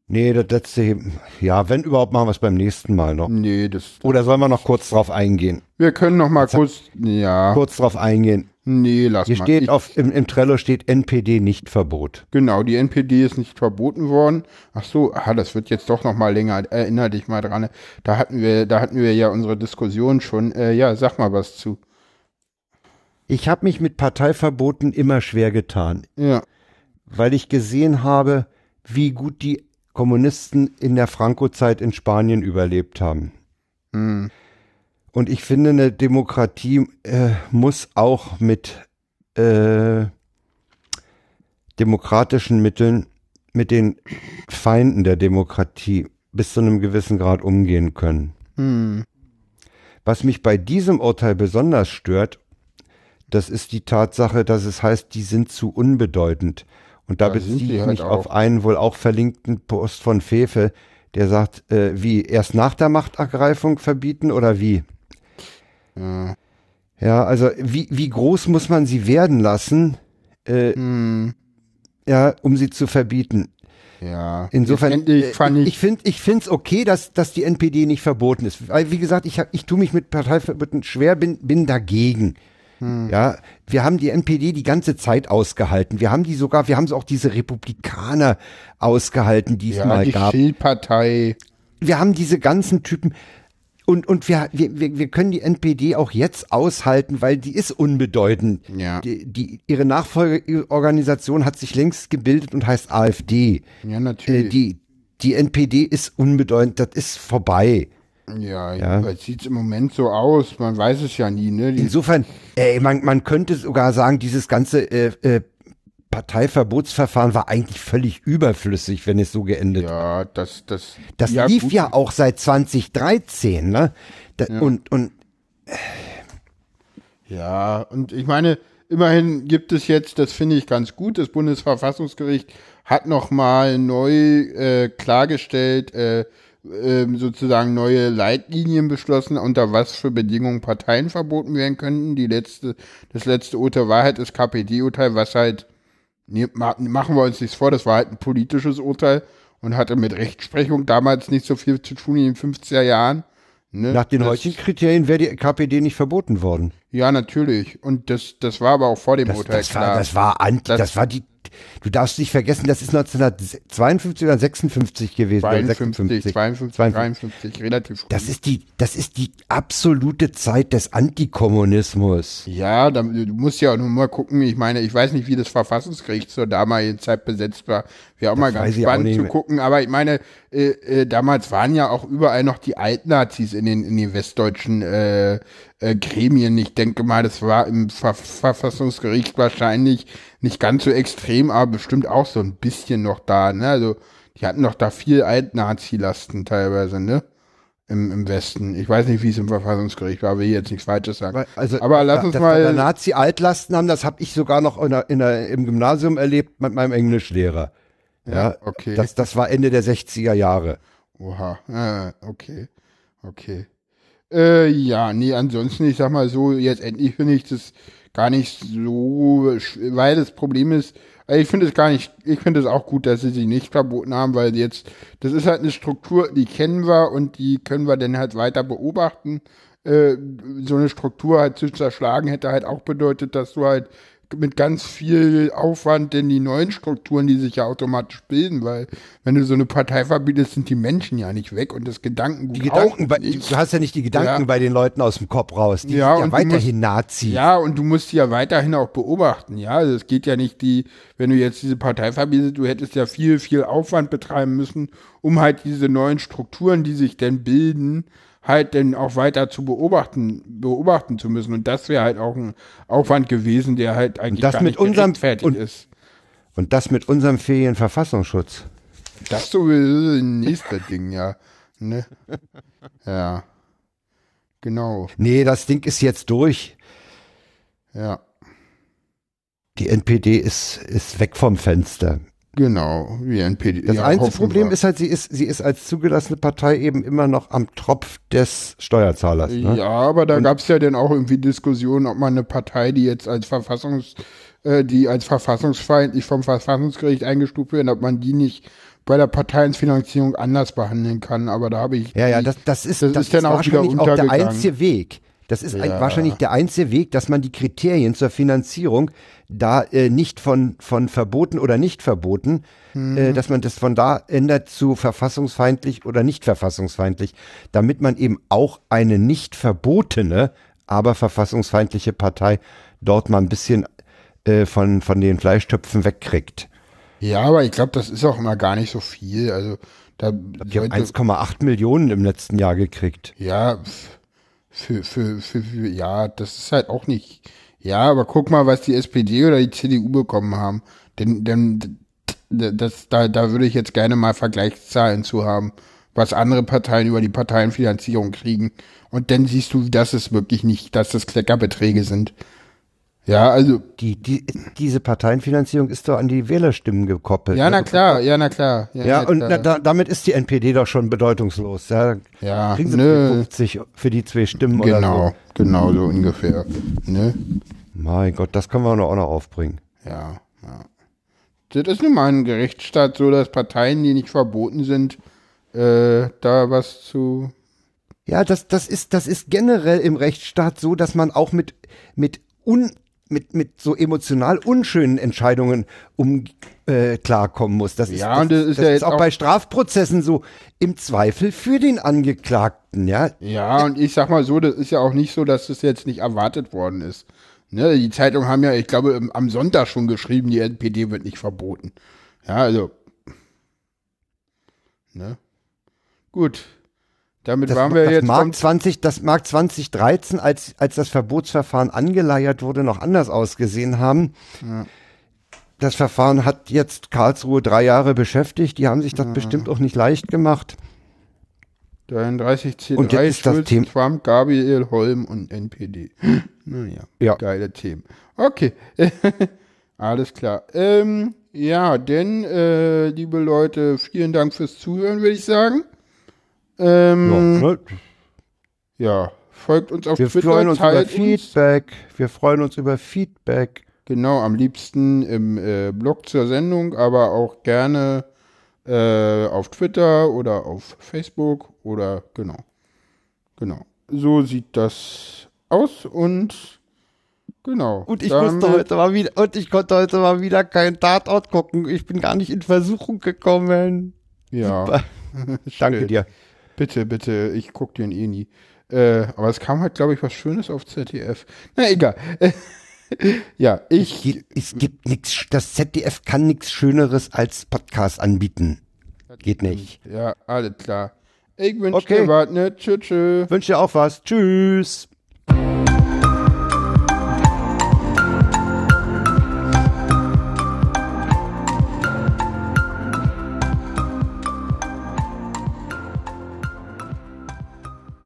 Nee, das letzte, ja, wenn überhaupt, machen wir es beim nächsten Mal noch. Nee, das. Oder sollen wir noch kurz drauf eingehen? Wir können noch mal kurz, ja. Kurz drauf eingehen. Nee, lass Hier mal. steht Ich- auf, im, im Trello steht NPD nicht Verbot. Genau, die NPD ist nicht verboten worden. Ach so, ah, das wird jetzt doch noch mal länger. Erinner dich mal dran. Da hatten wir, da hatten wir ja unsere Diskussion schon. Äh, ja, sag mal was zu. Ich habe mich mit Parteiverboten immer schwer getan, Ja, weil ich gesehen habe, wie gut die Kommunisten in der Franco-Zeit in Spanien überlebt haben. hm. Und ich finde, eine Demokratie äh, muss auch mit äh, demokratischen Mitteln, mit den Feinden der Demokratie bis zu einem gewissen Grad umgehen können. Hm. Was mich bei diesem Urteil besonders stört, das ist die Tatsache, dass es heißt, die sind zu unbedeutend. Und da sind beziehe ich halt mich auch. auf einen wohl auch verlinkten Post von Fefe, der sagt, äh, wie, erst nach der Machtergreifung verbieten oder wie? Ja. Ja, also wie, wie groß muss man sie werden lassen, äh, Hm. ja, um sie zu verbieten? Ja. Insofern, äh, ich, ich, ich finde ich finde es okay, dass, dass die NPD nicht verboten ist. Weil, wie gesagt, ich, hab, ich tue mich mit Parteiverboten schwer, bin, bin dagegen. Hm. Ja, wir haben die NPD die ganze Zeit ausgehalten. Wir haben die sogar, wir haben auch diese Republikaner ausgehalten, die es ja, mal die gab. Schildpartei. Wir haben diese ganzen Typen und, und wir, wir, wir können die NPD auch jetzt aushalten, weil die ist unbedeutend. Ja. Die, die, ihre Nachfolgeorganisation hat sich längst gebildet und heißt AfD. Ja, Äh, natürlich. die, die NPD ist unbedeutend, das ist vorbei. Ja, Ja. es sieht im Moment so aus. Man weiß es ja nie, ne? Die, Insofern, ey, man, man könnte sogar sagen, dieses ganze äh, äh, Parteiverbotsverfahren war eigentlich völlig überflüssig, wenn es so geendet ja, das, das. Das ja, lief gut. ja auch seit 2013, ne? Da, Und, und Ja, und ich meine, immerhin gibt es jetzt, das finde ich ganz gut, das Bundesverfassungsgericht hat nochmal neu äh, klargestellt, äh, ähm, sozusagen neue Leitlinien beschlossen, unter was für Bedingungen Parteien verboten werden könnten. Die letzte, das letzte Urteil war halt das KPD-Urteil, was halt, nee, machen wir uns nichts vor, das war halt ein politisches Urteil und hatte mit Rechtsprechung damals nicht so viel zu tun in den 50er Jahren. Ne? nach den Das- heutigen Kriterien wäre die KPD nicht verboten worden. Ja, natürlich. Und das, das war aber auch vor dem Das, Urteil das, klar. war, das war anti, das, Das- war die, du darfst nicht vergessen, das ist 1952 oder 56 gewesen. oder 52, 52, 53, relativ. Das ist die, das ist die absolute Zeit des Antikommunismus. ja, da, du musst ja auch nur mal gucken. Ich meine, ich weiß nicht, wie das Verfassungsgericht zur damaligen Zeit besetzt war, Wäre auch mal ganz spannend zu gucken. Aber ich meine, äh, äh, damals waren ja auch überall noch die Altnazis in den, in den westdeutschen äh, äh, Gremien. Ich denke mal, das war im Ver Verfassungsgericht wahrscheinlich nicht ganz so extrem, aber bestimmt auch so ein bisschen noch da. Ne? Also die hatten doch da viel Altnazi-Lasten teilweise, ne? Im, Im Westen. Ich weiß nicht, wie es im Verfassungsgericht war, will ich jetzt nichts Falsches sagen. Also, aber lass uns dass mal. Nazi-Altlasten haben, das habe ich sogar noch in der, in der, im Gymnasium erlebt mit meinem Englischlehrer. Ja, okay. Das, das war Ende der 60er Jahre. Oha, äh, okay, okay. Äh, ja, nee, ansonsten, ich sag mal so, jetzt endlich finde ich das gar nicht so, weil das Problem ist, also ich finde es gar nicht, ich finde es auch gut, dass sie sie nicht verboten haben, weil jetzt, das ist halt eine Struktur, die kennen wir und die können wir dann halt weiter beobachten. Äh, so eine Struktur halt zu zerschlagen hätte halt auch bedeutet, dass du halt mit ganz viel Aufwand denn die neuen Strukturen, die sich ja automatisch bilden, weil wenn du so eine Partei verbietest, sind die Menschen ja nicht weg und das Gedankengut Die Gedanken, auch bei, du hast ja nicht die Gedanken Ja. bei den Leuten aus dem Kopf raus. Die Ja, sind ja weiterhin musst- Nazis. Ja, und du musst die ja weiterhin auch beobachten, ja. Also es geht ja nicht die, wenn du jetzt diese Partei verbietest, du hättest ja viel, viel Aufwand betreiben müssen, um halt diese neuen Strukturen, die sich denn bilden, halt dann auch weiter zu beobachten, beobachten zu müssen. Und das wäre halt auch ein Aufwand gewesen, der halt eigentlich das gar mit nicht unserem- und- ist. Und das mit unserem Ferienverfassungsschutz. Das sowieso ein nächster Ding, ja. Ne? Ja. Genau, Nee, das Ding ist jetzt durch. ja. Die NPD ist, ist weg vom Fenster. Genau, wie NPD. Das ja, einzige Problem wir. ist halt, sie ist, sie ist als zugelassene Partei eben immer noch am Tropf des Steuerzahlers. Ne? Ja, aber da gab es ja dann auch irgendwie Diskussionen, ob man eine Partei, die jetzt als Verfassungs, äh, die als verfassungsfeindlich vom Verfassungsgericht eingestuft wird, ob man die nicht bei der Parteienfinanzierung anders behandeln kann. Aber da habe ich Ja, ja, das, das ist, Das das ist dann auch wieder auch der einzige Weg. Das ist ein, Ja. wahrscheinlich der einzige Weg, dass man die Kriterien zur Finanzierung da äh, nicht von, von verboten oder nicht verboten, Mhm. äh, dass man das von da ändert zu verfassungsfeindlich oder nicht verfassungsfeindlich, damit man eben auch eine nicht verbotene, aber verfassungsfeindliche Partei dort mal ein bisschen äh, von, von den Fleischtöpfen wegkriegt. Ja, aber ich glaube, das ist auch immer gar nicht so viel. Also da Die haben sollte- 1,8 Millionen im letzten Jahr gekriegt. Ja, f- für, für, für, für, ja, das ist halt auch nicht. Ja, aber guck mal, was die SPD oder die CDU bekommen haben. Denn, denn das, da, da würde ich jetzt gerne mal Vergleichszahlen zu haben, was andere Parteien über die Parteienfinanzierung kriegen. Und dann siehst du, dass es wirklich nicht, dass das Kleckerbeträge sind. Ja, also, Die, die, diese Parteienfinanzierung ist doch an die Wählerstimmen gekoppelt. ja, ne? na klar, ja, na klar. Ja, Ja, na und klar. da, damit ist die NPD doch schon bedeutungslos. Ja, Ja, kriegen sie nö. 50 für die zwei Stimmen oder genau, so. genau so ungefähr. Ne? Mein Gott, das können wir noch auch noch aufbringen. Ja, ja. Das ist nun mal ein Gerichtsstaat so, dass Parteien, die nicht verboten sind, äh, da was zu. Ja, das, das, ist, das ist generell im Rechtsstaat so, dass man auch mit, mit, un, mit, mit so emotional unschönen Entscheidungen um äh, klarkommen muss. Das ist, Ja, das, und das ist ja jetzt auch, auch- bei Strafprozessen so im Zweifel für den Angeklagten, ja. Ja, und ich sag mal so, das ist ja auch nicht so, dass das jetzt nicht erwartet worden ist. Ne, die Zeitungen haben ja, ich glaube, am Sonntag schon geschrieben, die NPD wird nicht verboten. Ja, also. Ne? Gut. Damit Das, waren wir das jetzt. mag vom- 20, das mag 2013, als, als das Verbotsverfahren angeleiert wurde, noch anders ausgesehen haben. Ja. Das Verfahren hat jetzt Karlsruhe drei Jahre beschäftigt. Die haben sich das bestimmt auch nicht leicht gemacht. 33 C3, Und jetzt ist das Schulz, Thema- Trump, Gabriel, Holm und NPD. naja, Ja. geile Themen. Okay, alles klar. Ähm, ja, denn, äh, liebe Leute, vielen Dank fürs Zuhören, würde ich sagen. Ähm, Ja, ne? ja, folgt uns auf Wir Twitter, freuen uns über uns. Feedback. Wir freuen uns über Feedback. Genau, am liebsten im äh, Blog zur Sendung, aber auch gerne äh, auf Twitter oder auf Facebook oder genau. Genau. So sieht das aus und genau. Und ich musste heute mal wieder, und ich konnte heute mal wieder keinen Tatort gucken. Ich bin gar nicht in Versuchung gekommen. Ja. Danke dir. Bitte, bitte, ich guck den eh nie. Äh, aber es kam halt, glaube ich, was Schönes auf ZDF. Na egal. ja, ich. Es gibt, es gibt nichts, das ZDF kann nichts Schöneres als Podcast anbieten. Geht nicht. Ja, alles klar. Ich wünsche Okay. dir was, ne? Tschüss, tschüss. Wünsche dir auch was. Tschüss.